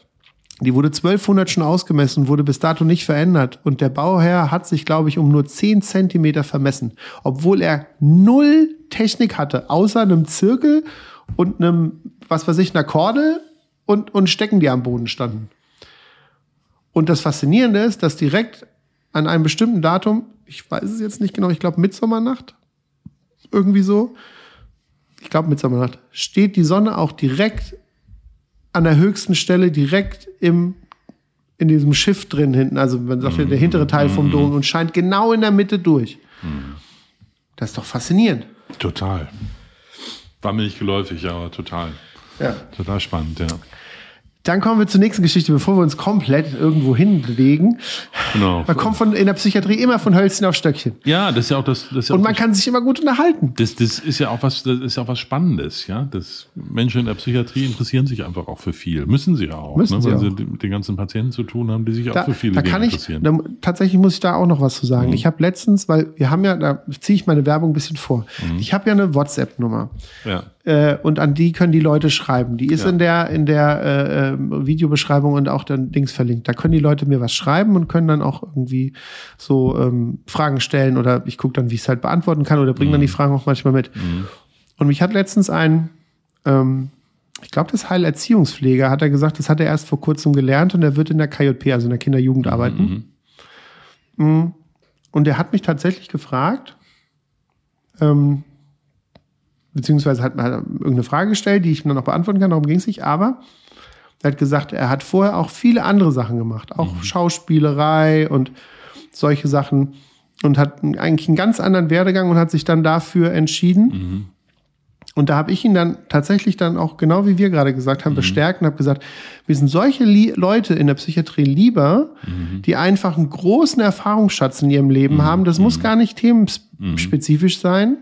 S1: Die wurde 1200 schon ausgemessen, wurde bis dato nicht verändert. Und der Bauherr hat sich, glaube ich, um nur 10 Zentimeter vermessen. Obwohl er null Technik hatte, außer einem Zirkel und einem, was weiß ich, einer Kordel und, und Stecken, die am Boden standen. Und das Faszinierende ist, dass direkt an einem bestimmten Datum, ich weiß es jetzt nicht genau, ich glaube Mitsommernacht, irgendwie so, ich glaube Mitsommernacht, steht die Sonne auch direkt an der höchsten Stelle, direkt im, in diesem Schiff drin hinten, also man sagt ja, der hintere Teil vom Dom und scheint genau in der Mitte durch. Das ist doch faszinierend.
S2: Total. War mir nicht geläufig, aber total.
S1: Ja.
S2: Total spannend, ja.
S1: Dann kommen wir zur nächsten Geschichte, bevor wir uns komplett irgendwo hinbewegen.
S2: Genau.
S1: Man kommt von, in der Psychiatrie immer von Hölzchen auf Stöckchen.
S2: Ja, das ist ja auch das. das ist ja
S1: Und man kann sich immer gut unterhalten.
S2: Das, das ist ja auch was, das ist ja auch was Spannendes, ja. Das Menschen in der Psychiatrie interessieren sich einfach auch für viel. Müssen sie ja auch,
S1: Müssen
S2: ne?
S1: sie
S2: weil
S1: auch.
S2: sie mit den ganzen Patienten zu tun haben, die sich
S1: Da,
S2: auch für viele
S1: da
S2: Dinge
S1: kann ich,
S2: interessieren.
S1: da, tatsächlich muss ich da auch noch was zu sagen.
S2: Mhm.
S1: Ich habe letztens, weil wir haben ja, da ziehe ich meine Werbung ein bisschen vor.
S2: Mhm.
S1: Ich habe ja eine WhatsApp-Nummer.
S2: ja.
S1: Äh, und an die können die Leute schreiben. Die ist
S2: Ja.
S1: in der in der äh, ähm, Videobeschreibung und auch dann Dings verlinkt. Da können die Leute mir was schreiben und können dann auch irgendwie so ähm, Fragen stellen oder ich gucke dann, wie ich es halt beantworten kann oder bringe dann die Fragen auch manchmal mit. Und mich hat letztens ein ähm, ich glaube, das Heilerziehungspfleger hat er gesagt, das hat er erst vor kurzem gelernt und er wird in der KJP, also in der Kinder-Jugend arbeiten. Mhm. Und er hat mich tatsächlich gefragt, ähm, beziehungsweise hat er irgendeine Frage gestellt, die ich dann noch beantworten kann, darum ging es nicht, aber er hat gesagt, er hat vorher auch viele andere Sachen gemacht, auch Schauspielerei und solche Sachen und hat eigentlich einen ganz anderen Werdegang und hat sich dann dafür entschieden. Und da habe ich ihn dann tatsächlich dann auch, genau wie wir gerade gesagt haben, bestärkt und habe gesagt, wir sind solche Lie Leute in der Psychiatrie lieber, die einfach einen großen Erfahrungsschatz in ihrem Leben haben. Das muss gar nicht themenspezifisch sein,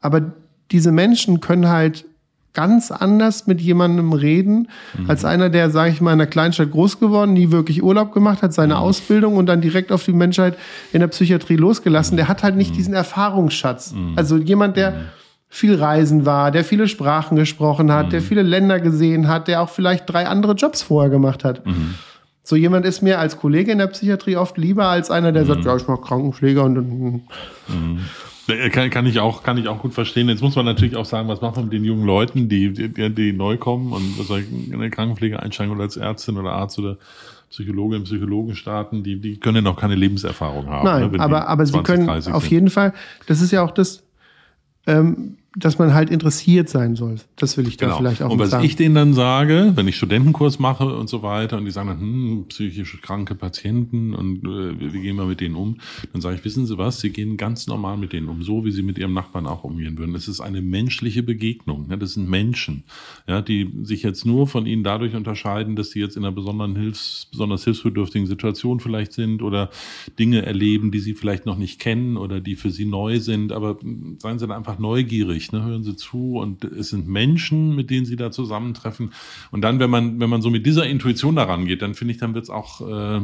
S1: aber diese Menschen können halt ganz anders mit jemandem reden, als einer, der, sage ich mal, in einer Kleinstadt groß geworden, nie wirklich Urlaub gemacht hat, seine Ausbildung und dann direkt auf die Menschheit in der Psychiatrie losgelassen. Der hat halt nicht diesen Erfahrungsschatz. Also jemand, der viel reisen war, der viele Sprachen gesprochen hat, der viele Länder gesehen hat, der auch vielleicht drei andere Jobs vorher gemacht hat. So jemand ist mir als Kollege in der Psychiatrie oft lieber als einer, der sagt, ja, ich mache Krankenpfleger und, und
S2: Äh, Kann, kann, ich auch, kann ich auch gut verstehen. Jetzt muss man natürlich auch sagen, was machen wir mit den jungen Leuten, die, die, die neu kommen und was soll ich, in der Krankenpflege einsteigen oder als Ärztin oder Arzt oder Psychologin, Psychologen starten, die, die können ja noch keine Lebenserfahrung haben.
S1: Nein,
S2: ne, wenn die
S1: aber, aber sie
S2: 20,
S1: können
S2: 30
S1: auf jeden Fall, das ist ja auch das, ähm, dass man halt interessiert sein soll. Das will ich da vielleicht auch
S2: Genau. und was
S1: sagen.
S2: ich denen dann sage, wenn ich Studentenkurs mache und so weiter und die sagen dann, hm, psychisch kranke Patienten und äh, wie, gehen wir mit denen um, dann sage ich, wissen Sie was, Sie gehen ganz normal mit denen um, so wie Sie mit Ihrem Nachbarn auch umgehen würden. Es ist eine menschliche Begegnung. Ja, das sind Menschen, ja, die sich jetzt nur von Ihnen dadurch unterscheiden, dass sie jetzt in einer besonderen Hilfs-, besonders hilfsbedürftigen Situation vielleicht sind oder Dinge erleben, die Sie vielleicht noch nicht kennen oder die für Sie neu sind. Aber seien Sie da einfach neugierig, ne? hören Sie zu und es sind Menschen, mit denen Sie da zusammentreffen. Und dann, wenn man, wenn man so mit dieser Intuition daran geht, dann finde ich, dann wird es auch, äh,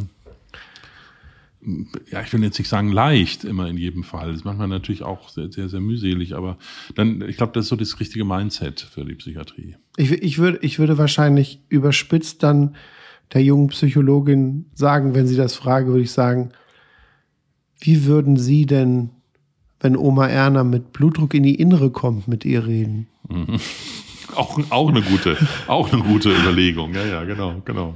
S2: ja, ich will jetzt nicht sagen leicht, immer in jedem Fall. Das macht man natürlich auch sehr, sehr, sehr mühselig, aber dann, ich glaube, das ist so das richtige Mindset für die Psychiatrie.
S1: Ich, ich, würde, ich würde wahrscheinlich überspitzt dann der jungen Psychologin sagen, wenn sie das frage, würde ich sagen, wie würden Sie denn, wenn Oma Erna mit Blutdruck in die Innere kommt, mit ihr reden? [LAUGHS]
S2: Auch, auch eine gute, auch eine gute Überlegung. Ja, ja, genau, genau.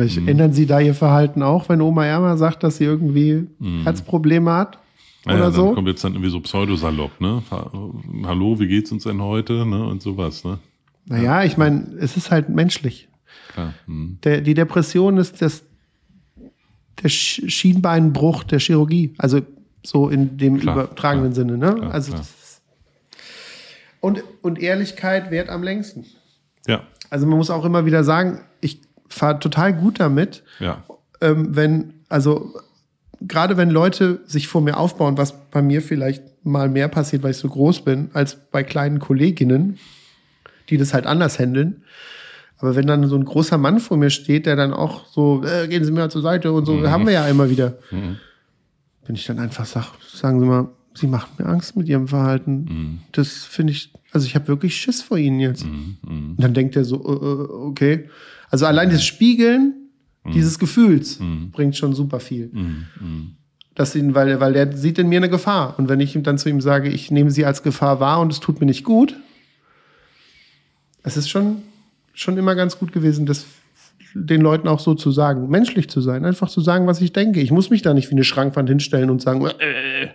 S1: Ich, Ändern Sie da Ihr Verhalten auch, wenn Oma Erna sagt, dass sie irgendwie Herzprobleme hat?
S2: Ja,
S1: Oder
S2: ja, dann
S1: so?
S2: kommt jetzt dann irgendwie so pseudosalopp, ne? Ha- Hallo, wie geht's uns denn heute? Ne? Und sowas, ne?
S1: Naja, ich meine, es ist halt menschlich.
S2: Klar. Hm.
S1: Der, die Depression ist das, der Sch- Schienbeinbruch der Chirurgie. Also so in dem
S2: Klar,
S1: übertragenen
S2: klar,
S1: Sinne. Ne?
S2: klar,
S1: also
S2: klar.
S1: das ist und, und Ehrlichkeit währt am längsten.
S2: Ja,
S1: Also man muss auch immer wieder sagen, ich fahre total gut damit,
S2: ja.
S1: ähm, wenn, also gerade wenn Leute sich vor mir aufbauen, was bei mir vielleicht mal mehr passiert, weil ich so groß bin, als bei kleinen Kolleginnen, die das halt anders handeln. Aber wenn dann so ein großer Mann vor mir steht, der dann auch so, äh, gehen Sie mir mal zur Seite und so, haben wir ja immer wieder. Wenn ich dann einfach sag, sagen Sie mal, Sie macht mir Angst mit ihrem Verhalten.
S2: Mhm.
S1: Das finde ich, also ich habe wirklich Schiss vor ihnen jetzt.
S2: Mhm. Mhm.
S1: Und dann denkt er so, äh, äh, okay. Also allein das Spiegeln dieses Gefühls
S2: Mhm.
S1: bringt schon super viel.
S2: Mhm. Mhm.
S1: Dass ihn, weil, weil er sieht in mir eine Gefahr. Und wenn ich ihm dann zu ihm sage, ich nehme sie als Gefahr wahr und es tut mir nicht gut, es ist schon, schon immer ganz gut gewesen, das den Leuten auch so zu sagen, menschlich zu sein, einfach zu sagen, was ich denke. Ich muss mich da nicht wie eine Schrankwand hinstellen und sagen, äh,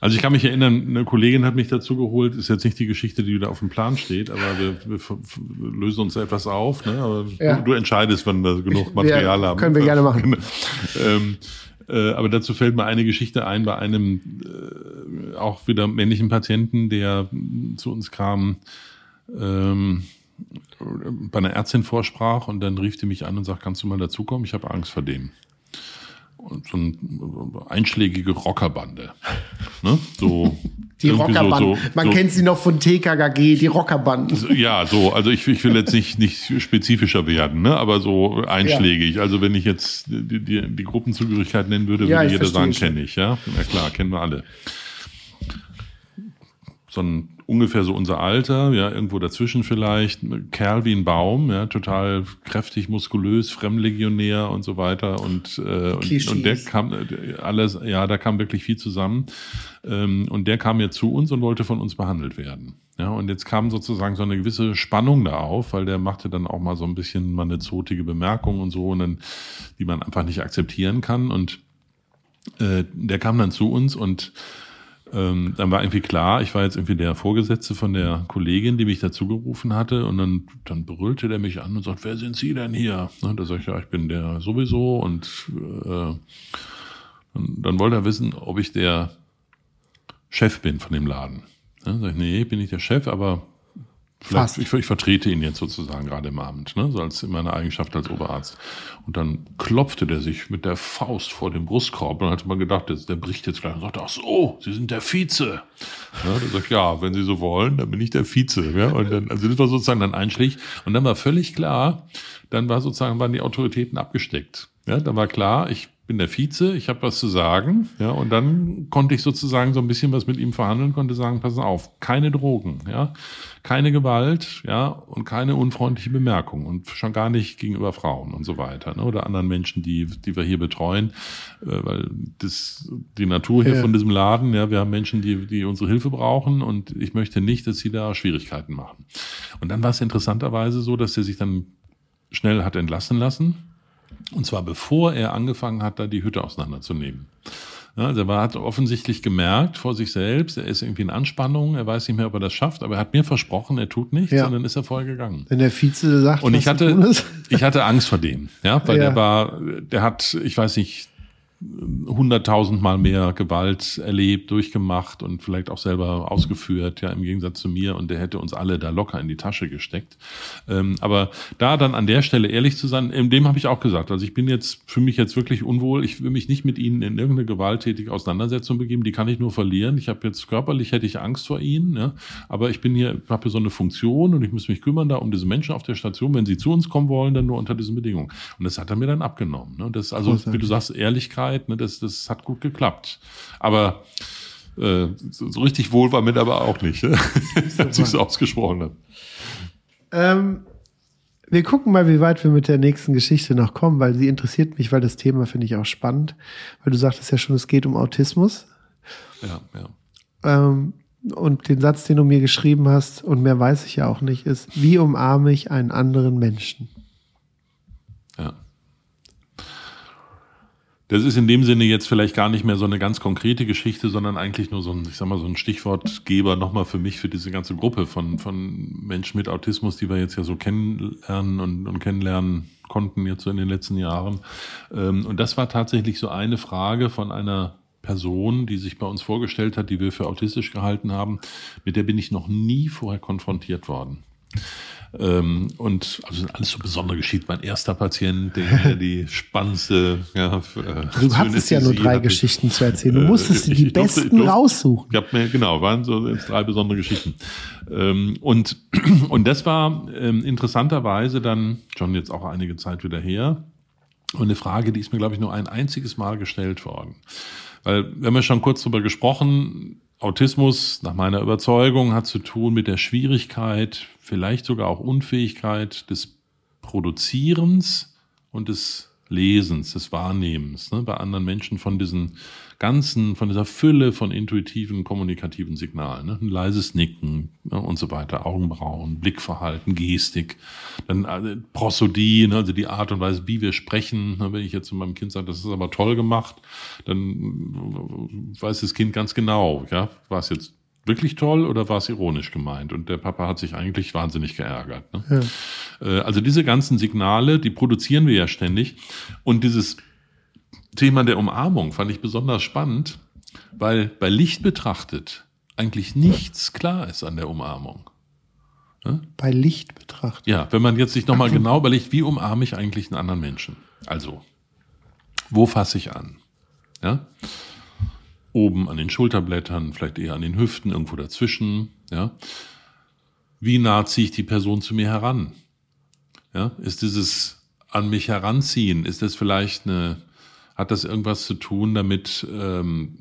S2: Also ich kann mich erinnern, eine Kollegin hat mich dazu geholt, ist jetzt nicht die Geschichte, die da auf dem Plan steht, aber wir, wir lösen uns etwas auf. Ne? Aber
S1: Ja.
S2: du, du entscheidest, wann wir genug Material haben.
S1: können wir gerne machen.
S2: Genau. ähm, äh, aber dazu fällt mir eine Geschichte ein bei einem äh, auch wieder männlichen Patienten, der zu uns kam, ähm, bei einer Ärztin vorsprach und dann rief die mich an und sagt, kannst du mal dazukommen? Ich habe Angst vor dem. Und so eine einschlägige Rockerbande. Ne? So,
S1: die
S2: irgendwie so- so-
S1: Man
S2: so-
S1: kennt sie noch von TKKG, die Rockerband.
S2: so, Ja, so, also ich, ich will jetzt nicht, nicht spezifischer werden, ne? aber so einschlägig. Also wenn ich jetzt die, die, die Gruppenzugehörigkeit nennen würde,
S1: Ja,
S2: würde
S1: ich
S2: jeder sagen, kenne ich, ja. Na klar, kennen wir alle. So ein ungefähr so unser Alter, ja, irgendwo dazwischen vielleicht, Kerl wie ein Baum, ja, total kräftig, muskulös, Fremdlegionär und so weiter. Und, äh, und, und der kam alles, ja, da kam wirklich viel zusammen. Ähm, und der kam jetzt zu uns und wollte von uns behandelt werden. Ja, und jetzt kam sozusagen so eine gewisse Spannung da auf, weil der machte dann auch mal so ein bisschen mal eine zotige Bemerkung und so, und dann, die man einfach nicht akzeptieren kann. Und äh, der kam dann zu uns und ähm, dann war irgendwie klar, ich war jetzt irgendwie der Vorgesetzte von der Kollegin, die mich dazu gerufen hatte und dann, dann brüllte der mich an und sagt, wer sind Sie denn hier? Und da sag ich, ja, ich bin der sowieso und äh, dann, dann wollte er wissen, ob ich der Chef bin von dem Laden. Ja, sag ich, nee, bin nicht der Chef, aber
S1: Fast.
S2: ich, ich vertrete ihn jetzt sozusagen gerade im Abend, ne? so als in meiner Eigenschaft als Oberarzt. Und dann klopfte der sich mit der Faust vor dem Brustkorb und dann hatte man gedacht, der, der bricht jetzt gleich und sagte, ach so, Sie sind der Vize. Ja, der sagt, ja, wenn Sie so wollen, dann bin ich der Vize. Ja? Und dann, also das war sozusagen dann Einschlag. Und dann war völlig klar, dann war sozusagen, waren die Autoritäten abgesteckt. Ja, dann war klar, ich bin der Vize, ich habe was zu sagen, ja, und dann konnte ich sozusagen so ein bisschen was mit ihm verhandeln, konnte sagen, pass auf, keine Drogen, ja, keine Gewalt, ja, und keine unfreundliche Bemerkung und schon gar nicht gegenüber Frauen und so weiter, ne, oder anderen Menschen, die, die wir hier betreuen, äh, weil das die Natur hier
S1: Ja.
S2: von diesem Laden, ja, wir haben Menschen, die, die unsere Hilfe brauchen und ich möchte nicht, dass sie da Schwierigkeiten machen. Und dann war es interessanterweise so, dass er sich dann schnell hat entlassen lassen. Und zwar bevor er angefangen hat, da die Hütte auseinanderzunehmen. Ja, also er hat offensichtlich gemerkt vor sich selbst, er ist irgendwie in Anspannung, er weiß nicht mehr, ob er das schafft, aber er hat mir versprochen, er tut nichts,
S1: Ja.
S2: und dann ist er vorher gegangen.
S1: Wenn der Vize sagt,
S2: Und ich hatte, ich hatte Angst vor dem, ja, weil
S1: Ja.
S2: der war, der hat, ich weiß nicht, hunderttausendmal mehr Gewalt erlebt, durchgemacht und vielleicht auch selber ausgeführt, ja, im Gegensatz zu mir. Und der hätte uns alle da locker in die Tasche gesteckt. Ähm, aber da dann an der Stelle ehrlich zu sein, in dem habe ich auch gesagt, also ich bin jetzt, für mich jetzt wirklich unwohl. Ich will mich nicht mit Ihnen in irgendeine gewalttätige Auseinandersetzung begeben. Die kann ich nur verlieren. Ich habe jetzt körperlich hätte ich Angst vor Ihnen, ja, aber ich bin hier, habe hier so eine Funktion und ich muss mich kümmern da um diese Menschen auf der Station. Wenn sie zu uns kommen wollen, dann nur unter diesen Bedingungen. Und das hat er mir dann abgenommen. Ne? Das, also,
S1: Großartig.
S2: wie du sagst, Ehrlichkeit, ne, das, das hat gut geklappt. Aber äh, so, so richtig wohl war mir aber auch nicht, ne? als ich es ausgesprochen habe.
S1: Ähm, wir gucken mal, wie weit wir mit der nächsten Geschichte noch kommen, weil sie interessiert mich, weil das Thema finde ich auch spannend. Weil du sagtest ja schon, es geht um Autismus.
S2: Ja, ja.
S1: Ähm, und den Satz, den du mir geschrieben hast, und mehr weiß ich ja auch nicht, ist, wie umarme ich einen anderen Menschen?
S2: Ja. Das ist in dem Sinne jetzt vielleicht gar nicht mehr so eine ganz konkrete Geschichte, sondern eigentlich nur so ein, ich sag mal, so ein Stichwortgeber nochmal für mich, für diese ganze Gruppe von, von Menschen mit Autismus, die wir jetzt ja so kennenlernen und, und kennenlernen konnten jetzt so in den letzten Jahren. Ähm, Und das war tatsächlich so eine Frage von einer Person, die sich bei uns vorgestellt hat, die wir für autistisch gehalten haben, mit der bin ich noch nie vorher konfrontiert worden. Ähm, und also sind alles so besondere Geschichten. Mein erster Patient, der [LAUGHS] die spannendste. Ja, für, äh,
S1: Du hattest ja nur drei. Geschichten zu erzählen. Du
S2: Äh,
S1: musstest dir
S2: ich-
S1: die
S2: ich durfte-
S1: besten
S2: ich durfte-
S1: raussuchen.
S2: Ich habe mir, genau, waren so drei besondere Geschichten. Ähm, und, [CLEARS THROAT] und das war ähm, interessanterweise dann schon jetzt auch einige Zeit wieder her. Und eine Frage, die ist mir, glaube ich, nur ein einziges Mal gestellt worden. Weil wir haben ja schon kurz drüber gesprochen, Autismus nach meiner Überzeugung hat zu tun mit der Schwierigkeit, vielleicht sogar auch Unfähigkeit des Produzierens und des Lesens, des Wahrnehmens ne, bei anderen Menschen von diesen ganzen, von dieser Fülle von intuitiven, kommunikativen Signalen. Ne, ein leises Nicken ne, und so weiter, Augenbrauen, Blickverhalten, Gestik, dann äh, Prosodie, ne, also die Art und Weise, wie wir sprechen. Ne, wenn ich jetzt zu meinem Kind sage, das ist aber toll gemacht, dann weiß das Kind ganz genau, ja, war es jetzt wirklich toll oder war es ironisch gemeint? Und der Papa hat sich eigentlich wahnsinnig geärgert. Ne? Ja. Äh, also diese ganzen Signale, die produzieren wir ja ständig. Und dieses Thema der Umarmung fand ich besonders spannend, weil bei Licht betrachtet eigentlich nichts klar ist an der Umarmung.
S1: Ja? Bei Licht betrachtet?
S2: Ja, wenn man jetzt sich nochmal genau überlegt, wie umarme ich eigentlich einen anderen Menschen? Also, wo fasse ich an? Ja? oben an den Schulterblättern, vielleicht eher an den Hüften, irgendwo dazwischen. Ja? Wie nah ziehe ich die Person zu mir heran? Ja? Ist dieses an mich heranziehen, ist das vielleicht eine, hat das irgendwas zu tun damit, ähm,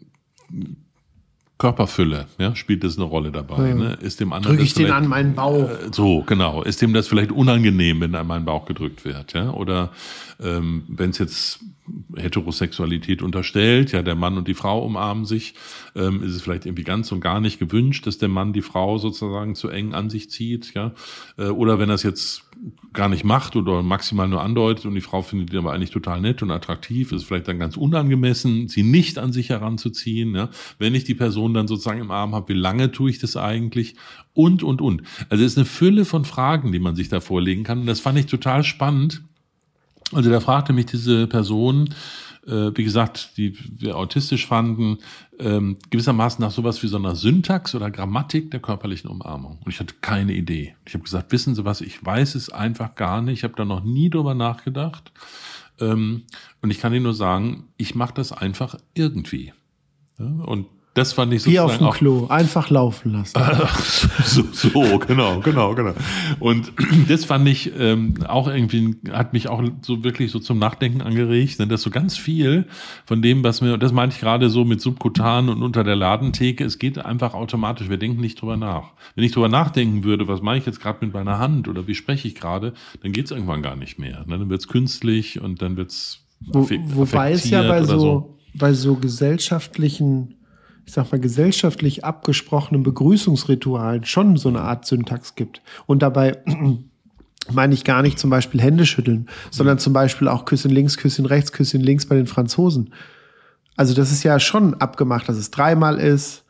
S2: Körperfülle, ja, spielt das eine Rolle dabei. Ja. Ne? Ist dem anderen
S1: Drücke ich den an meinen Bauch?
S2: Äh, so, genau. Ist dem das vielleicht unangenehm, wenn an meinen Bauch gedrückt wird, ja? Oder ähm, wenn es jetzt Heterosexualität unterstellt, ja, der Mann und die Frau umarmen sich, ähm, ist es vielleicht irgendwie ganz und gar nicht gewünscht, dass der Mann die Frau sozusagen zu eng an sich zieht, ja. Äh, oder wenn es jetzt gar nicht macht oder maximal nur andeutet und die Frau findet ihn aber eigentlich total nett und attraktiv, ist vielleicht dann ganz unangemessen, sie nicht an sich heranzuziehen, ja. Wenn ich die Person dann sozusagen im Arm habe, wie lange tue ich das eigentlich? Und, und, und. Also es ist eine Fülle von Fragen, die man sich da vorlegen kann. Und das fand ich total spannend also da fragte mich diese Person, wie gesagt, die wir autistisch fanden, ähm, gewissermaßen nach sowas wie so einer Syntax oder Grammatik der körperlichen Umarmung. Und ich hatte keine Idee. Ich habe gesagt, wissen Sie was, ich weiß es einfach gar nicht. Ich habe da noch nie drüber nachgedacht. Ähm, und ich kann Ihnen nur sagen, ich mache das einfach irgendwie. Ja, und das fand ich
S1: Wie auf dem Klo, einfach laufen lassen. [LAUGHS]
S2: so, so, genau, genau, genau. Und [CLEARS THROAT] das fand ich ähm, auch irgendwie, hat mich auch so wirklich so zum Nachdenken angeregt, denn das so ganz viel von dem, was mir, das meinte ich gerade so mit subkutan und unter der Ladentheke, es geht einfach automatisch, wir denken nicht drüber nach. Wenn ich drüber nachdenken würde, was mache ich jetzt gerade mit meiner Hand oder wie spreche ich gerade, dann geht es irgendwann gar nicht mehr. Ne? Dann wird es künstlich und dann wird es
S1: Wo, Wobei es ja bei so, so, bei so gesellschaftlichen ich sag mal, gesellschaftlich abgesprochenen Begrüßungsritualen schon so eine Art Syntax gibt. Und dabei [CLEARS THROAT] meine ich gar nicht zum Beispiel Hände schütteln, sondern zum Beispiel auch Küsschen links, Küsschen rechts, Küsschen links bei den Franzosen. Also das ist ja schon abgemacht, dass es dreimal ist.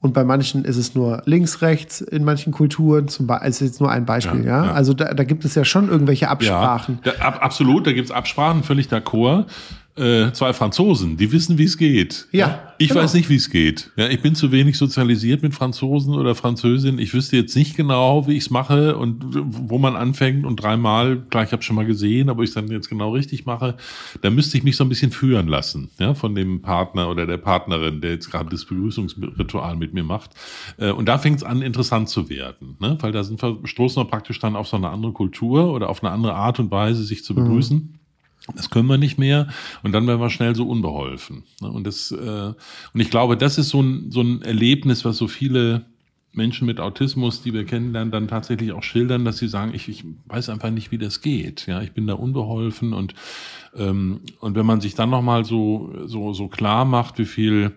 S1: Und bei manchen ist es nur links, rechts in manchen Kulturen. Zum Beispiel, ist jetzt nur ein Beispiel, ja. ja? ja. Also da, da, gibt es ja schon irgendwelche Absprachen.
S2: Ja, da, ab, absolut, da gibt es Absprachen, völlig d'accord äh, zwei Franzosen, die wissen, wie es geht.
S1: Ja.
S2: Ich genau. weiß nicht, wie es geht. Ja, ich bin zu wenig sozialisiert mit Franzosen oder Französinnen. Ich wüsste jetzt nicht genau, wie ich es mache und wo man anfängt und dreimal, klar, ich habe schon mal gesehen, aber ich es dann jetzt genau richtig mache, da müsste ich mich so ein bisschen führen lassen, ja, von dem Partner oder der Partnerin, der jetzt gerade das Begrüßungsritual mit mir macht. Äh, und da fängt es an, interessant zu werden, ne? weil da sind wir, stoßen wir praktisch dann auf so eine andere Kultur oder auf eine andere Art und Weise, sich zu begrüßen. Mhm. Das können wir nicht mehr und dann werden wir schnell so unbeholfen. Ne? Und das äh, und ich glaube, das ist so ein so ein Erlebnis, was so viele Menschen mit Autismus, die wir kennenlernen, dann tatsächlich auch schildern, dass sie sagen, ich, ich weiß einfach nicht, wie das geht. Ja, ich bin da unbeholfen und ähm, und wenn man sich dann noch mal so so so klar macht, wie viel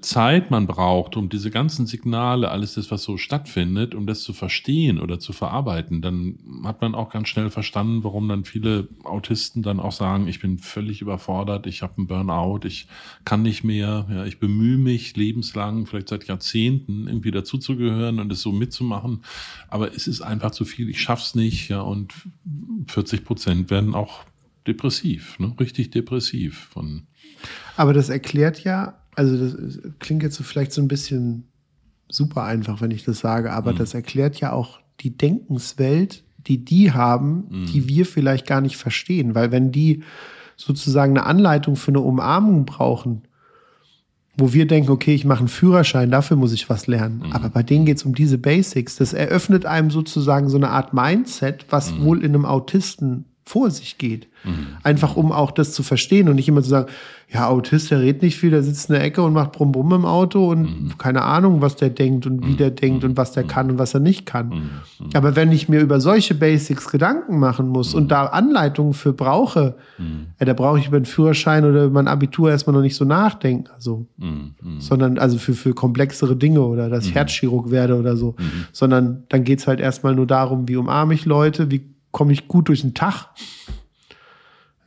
S2: Zeit man braucht, um diese ganzen Signale, alles das, was so stattfindet, um das zu verstehen oder zu verarbeiten, dann hat man auch ganz schnell verstanden, warum dann viele Autisten dann auch sagen, ich bin völlig überfordert, ich habe einen Burnout, ich kann nicht mehr, ja, ich bemühe mich lebenslang, vielleicht seit Jahrzehnten irgendwie dazuzugehören und es so mitzumachen, aber es ist einfach zu viel, ich schaff's nicht, ja, und 40 Prozent werden auch depressiv, ne? richtig depressiv von.
S1: Aber das erklärt ja also das klingt jetzt so vielleicht so ein bisschen super einfach, wenn ich das sage, aber mhm. das erklärt ja auch die Denkenswelt, die die haben, mhm. die wir vielleicht gar nicht verstehen, weil wenn die sozusagen eine Anleitung für eine Umarmung brauchen, wo wir denken, okay, ich mache einen Führerschein, dafür muss ich was lernen. Mhm. Aber bei denen geht es um diese Basics. Das eröffnet einem sozusagen so eine Art Mindset, was mhm. wohl in einem Autisten vor sich geht. Einfach um auch das zu verstehen und nicht immer zu sagen, ja, Autist, der redet nicht viel, der sitzt in der Ecke und macht Brumm Brumm im Auto und keine Ahnung, was der denkt und wie der denkt und was der kann und was er nicht kann. Aber wenn ich mir über solche Basics Gedanken machen muss und da Anleitungen für brauche, ja, da brauche ich über einen Führerschein oder über mein Abitur erstmal noch nicht so nachdenken. Also, sondern also für, für komplexere Dinge oder dass ich Herzchirurg werde oder so. Sondern dann geht's halt erstmal nur darum, wie umarme ich Leute, wie komme ich gut durch den Tag.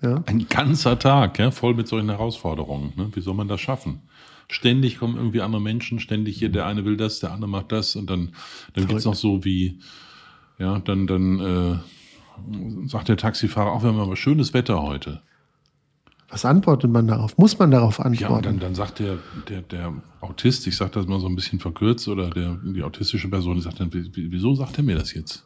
S1: Ja.
S2: Ein ganzer Tag, ja, voll mit solchen Herausforderungen. Ne? Wie soll man das schaffen? Ständig kommen irgendwie andere Menschen, ständig hier, der eine will das, der andere macht das und dann, dann geht's noch so wie, ja, dann, dann äh, sagt der Taxifahrer, auch wir haben aber schönes Wetter heute.
S1: Was antwortet man darauf? Muss man darauf
S2: Ja,
S1: antworten?
S2: dann, dann sagt der, der, der Autist, ich sage das mal so ein bisschen verkürzt, oder der, die autistische Person, die sagt dann, "Wie- wie- wieso sagt er mir das jetzt?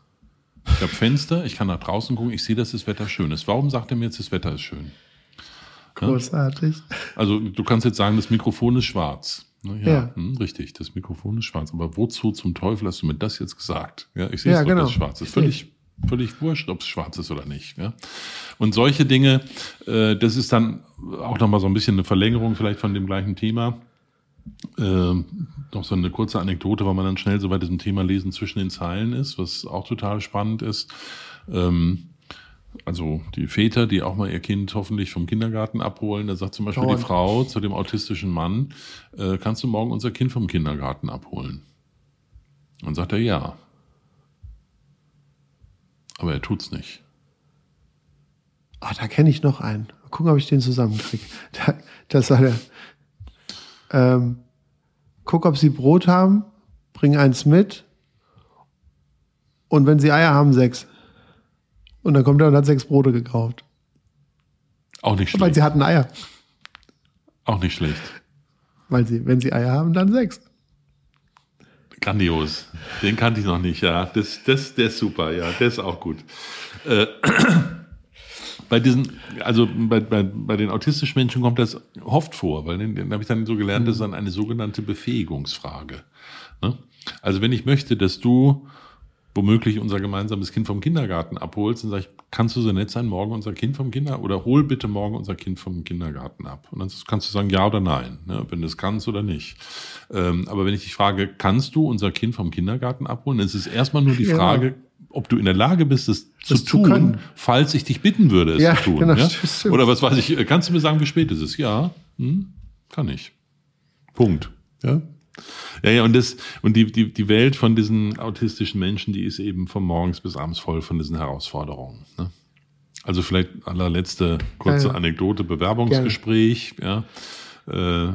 S2: Ich habe Fenster, ich kann nach draußen gucken, ich sehe, dass das Wetter schön ist. Warum sagt er mir jetzt, das Wetter ist schön?
S1: Großartig.
S2: Also du kannst jetzt sagen, das Mikrofon ist schwarz. Ja,
S1: Ja.
S2: Hm, richtig, das Mikrofon ist schwarz. Aber wozu zum Teufel hast du mir das jetzt gesagt? Ja, ich sehe
S1: Ja,
S2: es doch,
S1: genau.
S2: dass es schwarz ist. Völlig, völlig wurscht, ob es schwarz ist oder nicht. Ja? Und solche Dinge, äh, das ist dann auch nochmal so ein bisschen eine Verlängerung vielleicht von dem gleichen Thema. Ähm, noch so eine kurze Anekdote, weil man dann schnell so bei diesem Thema Lesen zwischen den Zeilen ist, was auch total spannend ist. Ähm, also die Väter, die auch mal ihr Kind hoffentlich vom Kindergarten abholen, da sagt zum Beispiel
S1: Dauernd.
S2: die Frau zu dem autistischen Mann, äh, kannst du morgen unser Kind vom Kindergarten abholen? Und sagt er ja. Aber er tut's nicht.
S1: Ah, da kenne ich noch einen. Mal gucken, ob ich den zusammenkriege. [LAUGHS] Da, das war der. Ähm, guck, ob sie Brot haben, bring eins mit. Und wenn sie Eier haben, sechs. Und dann kommt er und hat sechs Brote gekauft.
S2: Auch nicht
S1: Weil
S2: schlecht.
S1: sie hatten Eier.
S2: Auch nicht schlecht.
S1: Weil sie, wenn sie Eier haben, dann sechs.
S2: Grandios. Den kannte ich noch nicht, ja. Das, das, der ist super, ja. Der ist auch gut. Äh, bei diesen, also bei, bei, bei den autistischen Menschen kommt das oft vor, weil den, den habe ich dann so gelernt, das ist dann eine sogenannte Befähigungsfrage. Ne? Also wenn ich möchte, dass du womöglich unser gemeinsames Kind vom Kindergarten abholst, dann sage ich, kannst du so nett sein, morgen unser Kind vom Kinder oder hol bitte morgen unser Kind vom Kindergarten ab. Und dann kannst du sagen ja oder nein, ne, wenn du es kannst oder nicht. Ähm, aber wenn ich dich frage, kannst du unser Kind vom Kindergarten abholen, dann ist es erstmal nur die
S1: Ja.
S2: Ob du in der Lage bist, es zu
S1: Das zu
S2: tun,
S1: können.
S2: falls ich dich bitten würde, es
S1: Ja,
S2: zu tun.
S1: genau,
S2: ja? Oder was weiß ich, äh, kannst du mir sagen, wie spät ist es? Ja, hm, kann ich. Punkt. Ja. Ja, ja, und das, und die, die, die Welt von diesen autistischen Menschen, die ist eben von morgens bis abends voll von diesen Herausforderungen. Ne? Also vielleicht allerletzte kurze. Anekdote, Bewerbungsgespräch, ja. Äh,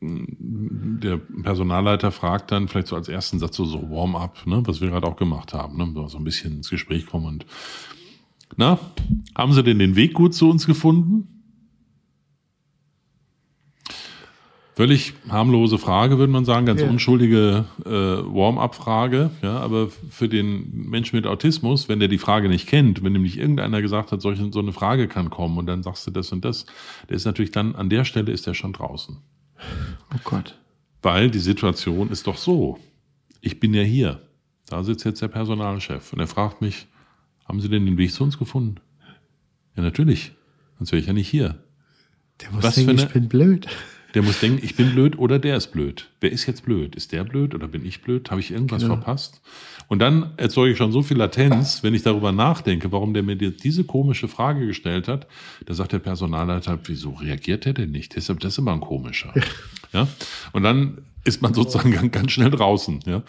S2: der Personalleiter fragt dann vielleicht so als ersten Satz so, so Warm-up, ne, was wir gerade auch gemacht haben, ne, so ein bisschen ins Gespräch kommen und na, haben Sie denn den Weg gut zu uns gefunden? Völlig harmlose Frage, würde man sagen, ganz
S1: Ja.
S2: unschuldige äh, Warm-up-Frage. Ja, aber für den Menschen mit Autismus, wenn der die Frage nicht kennt, wenn nämlich irgendeiner gesagt hat, solche, so eine Frage kann kommen und dann sagst du das und das, der ist natürlich dann an der Stelle ist er schon draußen.
S1: Oh Gott.
S2: Weil die Situation ist doch so. Ich bin ja hier. Da sitzt jetzt der Personalchef und er fragt mich, haben Sie denn den Weg zu uns gefunden? Ja, natürlich. Sonst wäre ich ja nicht hier.
S1: Der muss
S2: Was
S1: denken,
S2: für
S1: ich
S2: eine-
S1: bin blöd.
S2: Der muss denken, ich bin blöd oder der ist blöd. Wer ist jetzt blöd? Ist der blöd oder bin ich blöd? Habe ich irgendwas
S1: Genau.
S2: verpasst? Und dann erzeuge ich schon so viel Latenz, wenn ich darüber nachdenke, warum der mir die- diese komische Frage gestellt hat. Da sagt der Personalleiter, wieso reagiert er denn nicht? Deshalb, das ist immer ein komischer. Ja? Und dann ist man sozusagen [LAUGHS] ganz, schnell draußen. Ja?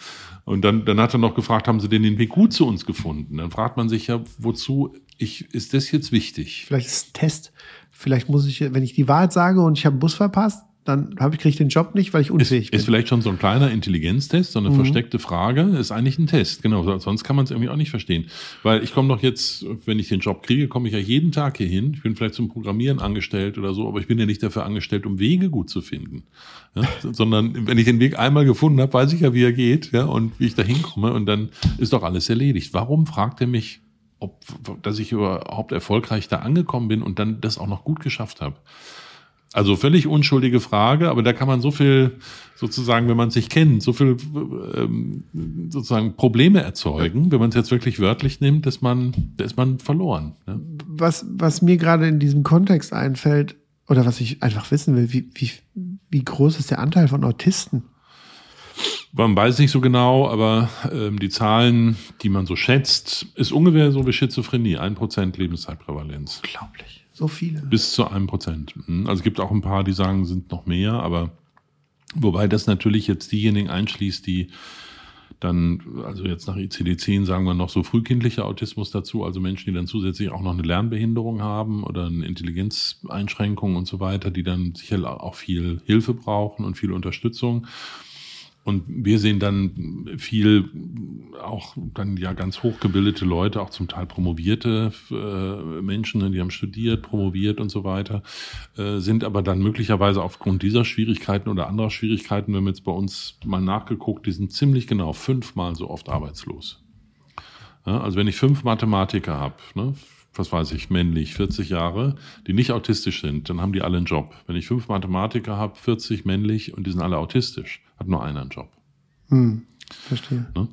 S2: Und dann, dann hat er noch gefragt, haben Sie denn den Weg gut zu uns gefunden? Dann fragt man sich ja, wozu ich, ist das jetzt wichtig?
S1: Vielleicht ist es ein Test. Vielleicht muss ich, wenn ich die Wahrheit sage und ich habe einen Bus verpasst, dann habe ich kriege ich den Job nicht, weil ich
S2: Ist,
S1: unfähig
S2: ist
S1: bin.
S2: vielleicht schon so ein kleiner Intelligenztest, so eine
S1: Mhm.
S2: versteckte Frage, ist eigentlich ein Test. Genau, so- sonst kann man es irgendwie auch nicht verstehen. Weil ich komme doch jetzt, wenn ich den Job kriege, komme ich ja jeden Tag hier hin. Ich bin vielleicht zum Programmieren angestellt oder so, aber ich bin ja nicht dafür angestellt, um Wege gut zu finden. Ja? Sondern wenn ich den Weg einmal gefunden habe, weiß ich ja, wie er geht ja, und wie ich da hinkomme und dann ist doch alles erledigt. Warum fragt er mich, ob, dass ich überhaupt erfolgreich da angekommen bin und dann das auch noch gut geschafft habe? Also völlig unschuldige Frage, aber da kann man so viel sozusagen, wenn man sich kennt, so viel ähm, sozusagen Probleme erzeugen, wenn man es jetzt wirklich wörtlich nimmt, dass man, da ist man verloren. Ne?
S1: was, was mir gerade in diesem Kontext einfällt, oder was ich einfach wissen will, wie, wie, wie groß ist der Anteil von Autisten?
S2: Man weiß nicht so genau, aber ähm, die Zahlen, die man so schätzt, ist ungefähr so wie Schizophrenie, ein Prozent Lebenszeitprävalenz.
S1: Unglaublich. So viele.
S2: Bis zu einem Prozent. Mhm. Also es gibt auch ein paar, die sagen, sind noch mehr, aber wobei das natürlich jetzt diejenigen einschließt, die dann, also jetzt nach ICD-10 sagen wir noch so frühkindlicher Autismus dazu, also Menschen, die dann zusätzlich auch noch eine Lernbehinderung haben oder eine Intelligenzeinschränkung und so weiter, die dann sicher auch viel Hilfe brauchen und viel Unterstützung. Und wir sehen dann viel auch dann ja ganz hochgebildete Leute, auch zum Teil promovierte äh, Menschen, ne, die haben studiert, promoviert und so weiter, äh, sind aber dann möglicherweise aufgrund dieser Schwierigkeiten oder anderer Schwierigkeiten, wenn wir jetzt bei uns mal nachgeguckt, die sind ziemlich genau fünfmal so oft arbeitslos. Ja, also wenn ich fünf Mathematiker habe, ne, was weiß ich, männlich, 40 Jahre, die nicht autistisch sind, dann haben die alle einen Job. Wenn ich fünf Mathematiker habe, 40 männlich und die sind alle autistisch, hat nur einer einen Job.
S1: Hm, verstehe.
S2: Ne?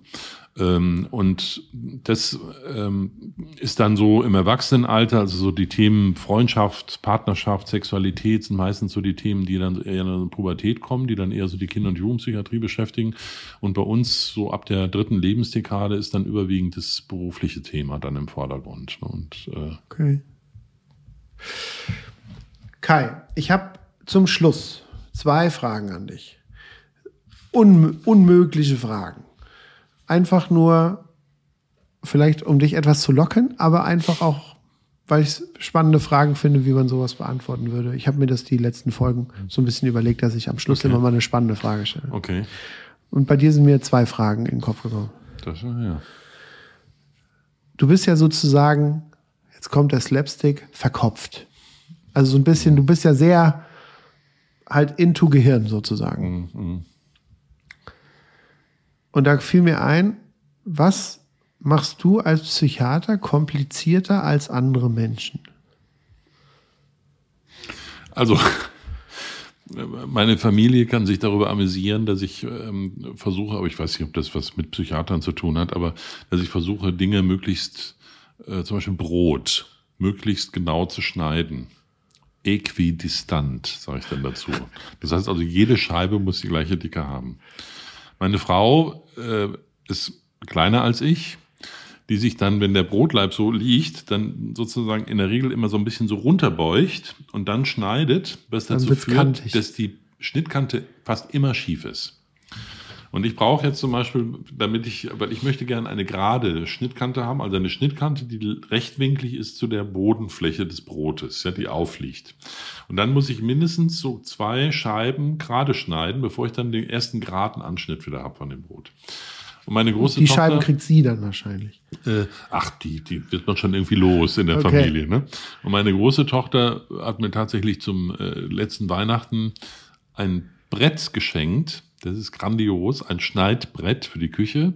S2: Ähm, und das ähm, ist dann so im Erwachsenenalter, also so die Themen Freundschaft, Partnerschaft, Sexualität sind meistens so die Themen, die dann eher in der Pubertät kommen, die dann eher so die Kinder- und Jugendpsychiatrie beschäftigen. Und bei uns so ab der dritten Lebensdekade ist dann überwiegend das berufliche Thema dann im Vordergrund. Ne? Und, äh,
S1: okay. Kai, ich habe zum Schluss zwei Fragen an dich un unmögliche Fragen. Einfach nur, vielleicht um dich etwas zu locken, aber einfach auch, weil ich spannende Fragen finde, wie man sowas beantworten würde. Ich habe mir das die letzten Folgen so ein bisschen überlegt, dass ich am Schluss
S2: Okay.
S1: immer mal eine spannende Frage stelle.
S2: okay.
S1: Und bei dir sind mir zwei Fragen in den Kopf gekommen.
S2: Das, ja.
S1: Du bist ja sozusagen, jetzt kommt der Slapstick, verkopft. Also so ein bisschen, du bist ja sehr halt into Gehirn sozusagen.
S2: Mhm.
S1: Und da fiel mir ein, was machst du als Psychiater komplizierter als andere Menschen?
S2: Also, meine Familie kann sich darüber amüsieren, dass ich ähm, versuche, aber ich weiß nicht, ob das was mit Psychiatern zu tun hat, aber dass ich versuche, Dinge möglichst, äh, zum Beispiel Brot, möglichst genau zu schneiden. Äquidistant, sage ich dann dazu. Das heißt also, jede Scheibe muss die gleiche Dicke haben. Meine Frau äh, ist kleiner als ich, die sich dann, wenn der Brotleib so liegt, dann sozusagen in der Regel immer so ein bisschen so runterbeugt und dann schneidet, was
S1: Dann
S2: dazu führt,
S1: kantig.
S2: dass die Schnittkante fast immer schief ist. Und ich brauche jetzt zum Beispiel, damit ich, weil ich möchte gerne eine gerade Schnittkante haben, also eine Schnittkante, die rechtwinklig ist zu der Bodenfläche des Brotes, ja, die aufliegt. Und dann muss ich mindestens so zwei Scheiben gerade schneiden, bevor ich dann den ersten geraden Anschnitt wieder habe von dem Brot. Und meine große
S1: Die
S2: Tochter,
S1: Scheiben kriegt sie dann wahrscheinlich.
S2: äh, ach, die, die wird man schon irgendwie los in der
S1: Okay.
S2: Familie. Ne? Und meine große Tochter hat mir tatsächlich zum äh, letzten Weihnachten ein Brett geschenkt. Das ist grandios, ein Schneidbrett für die Küche,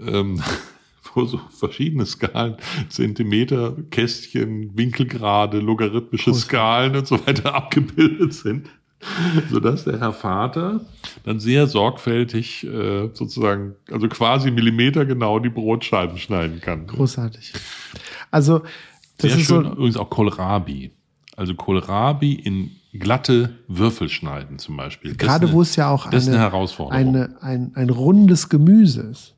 S2: ähm, [LAUGHS] wo so verschiedene Skalen, Zentimeter, Kästchen, Winkelgrade, logarithmische. Skalen und so weiter [LAUGHS] abgebildet sind. Sodass der Herr Vater dann sehr sorgfältig äh, sozusagen, also quasi millimetergenau die Brotscheiben schneiden kann.
S1: Großartig. Also, das
S2: Sehr
S1: ist
S2: schön,
S1: so,
S2: übrigens auch Kohlrabi. Also Kohlrabi in glatte Würfel schneiden zum Beispiel.
S1: Gerade
S2: ist
S1: wo
S2: eine-
S1: es ja auch
S2: eine
S1: eine,
S2: Herausforderung.
S1: eine, ein, ein rundes Gemüse ist.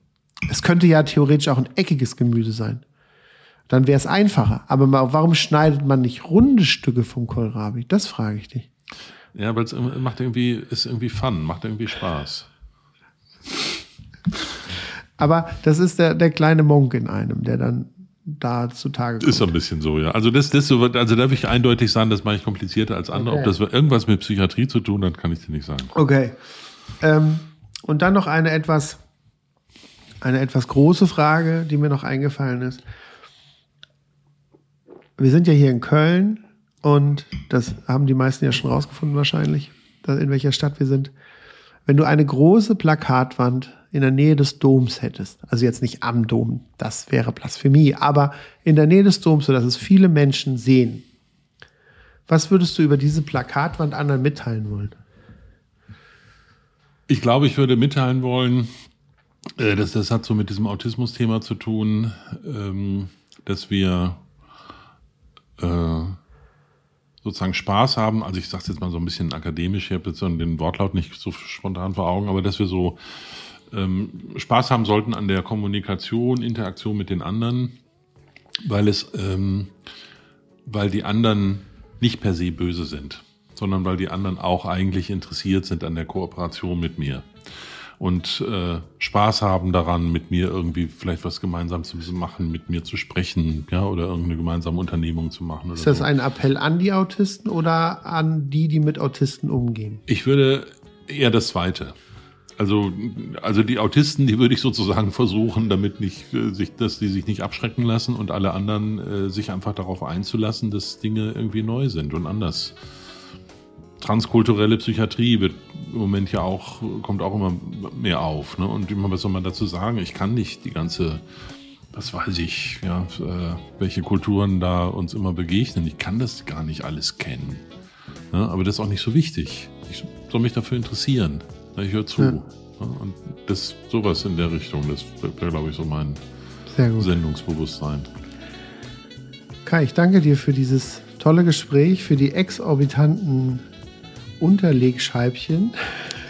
S1: Es könnte ja theoretisch auch ein eckiges Gemüse sein. Dann wäre es einfacher. Aber warum schneidet man nicht runde Stücke vom Kohlrabi? Das frage ich dich.
S2: Ja, weil es macht irgendwie, ist irgendwie Fun, macht irgendwie Spaß.
S1: Aber das ist der, der kleine Monk in einem, der dann da zutage kommt.
S2: Ist so ein bisschen so, ja. Also das, das so, also darf ich eindeutig sagen, das mache ich komplizierter als andere.
S1: Okay.
S2: Ob das irgendwas mit Psychiatrie zu tun hat, kann ich dir nicht sagen.
S1: Okay. Ähm, und dann noch eine etwas, eine etwas große Frage, die mir noch eingefallen ist. Wir sind ja hier in Köln und das haben die meisten ja schon rausgefunden wahrscheinlich, in welcher Stadt wir sind. Wenn du eine große Plakatwand in der Nähe des Doms hättest, also jetzt nicht am Dom, das wäre Blasphemie, aber in der Nähe des Doms, sodass es viele Menschen sehen, was würdest du über diese Plakatwand anderen mitteilen wollen?
S2: Ich glaube, ich würde mitteilen wollen, äh, dass das hat so mit diesem Autismus-Thema zu tun, ähm, dass wir sozusagen Spaß haben, also ich sage jetzt mal so ein bisschen akademisch, ich habe jetzt den Wortlaut nicht so spontan vor Augen, aber dass wir so ähm, Spaß haben sollten an der Kommunikation, Interaktion mit den anderen, weil es, ähm, weil die anderen nicht per se böse sind, sondern weil die anderen auch eigentlich interessiert sind an der Kooperation mit mir und äh, Spaß haben daran, mit mir irgendwie vielleicht was gemeinsam zu machen, mit mir zu sprechen, ja, oder irgendeine gemeinsame Unternehmung zu machen.
S1: Ist das
S2: so.
S1: ein Appell an die Autisten oder an die, die mit Autisten umgehen?
S2: Ich würde eher das Zweite. Also, also die Autisten, die würde ich sozusagen versuchen, damit nicht äh, sich, dass die sich nicht abschrecken lassen und alle anderen äh, sich einfach darauf einzulassen, dass Dinge irgendwie neu sind und anders transkulturelle Psychiatrie wird im Moment ja auch, kommt auch immer mehr auf. Ne? Und immer, was soll man dazu sagen? Ich kann nicht die ganze, was weiß ich, ja, äh, welche Kulturen da uns immer begegnen. Ich kann das gar nicht alles kennen. Ne? Aber das ist auch nicht so wichtig. Ich soll mich dafür interessieren. Ich höre zu. Ja. Ne? Und das, sowas in der Richtung, das wäre, glaube ich, so mein Sendungsbewusstsein.
S1: Kai, ich danke dir für dieses tolle Gespräch, für die exorbitanten Unterlegscheibchen.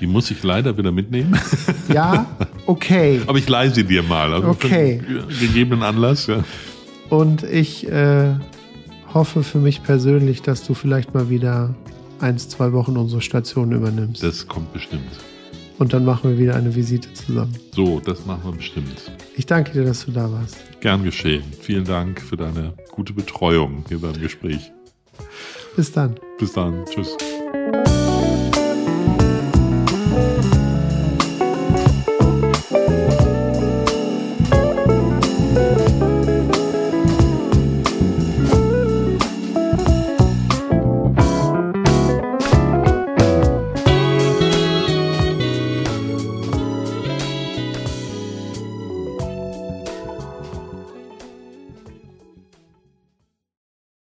S2: Die muss ich leider wieder mitnehmen. [LAUGHS]
S1: Ja, okay.
S2: Aber ich leihe sie dir mal.
S1: Also okay.
S2: gegebenen Anlass, ja.
S1: Und ich äh, hoffe für mich persönlich, dass du vielleicht mal wieder eins, zwei Wochen unsere Station übernimmst.
S2: Das kommt bestimmt.
S1: Und dann machen wir wieder eine Visite zusammen.
S2: So, das machen wir bestimmt.
S1: Ich danke dir, dass du da warst.
S2: Gern geschehen. Vielen Dank für deine gute Betreuung hier beim Gespräch.
S1: Bis dann.
S2: Bis dann. Tschüss.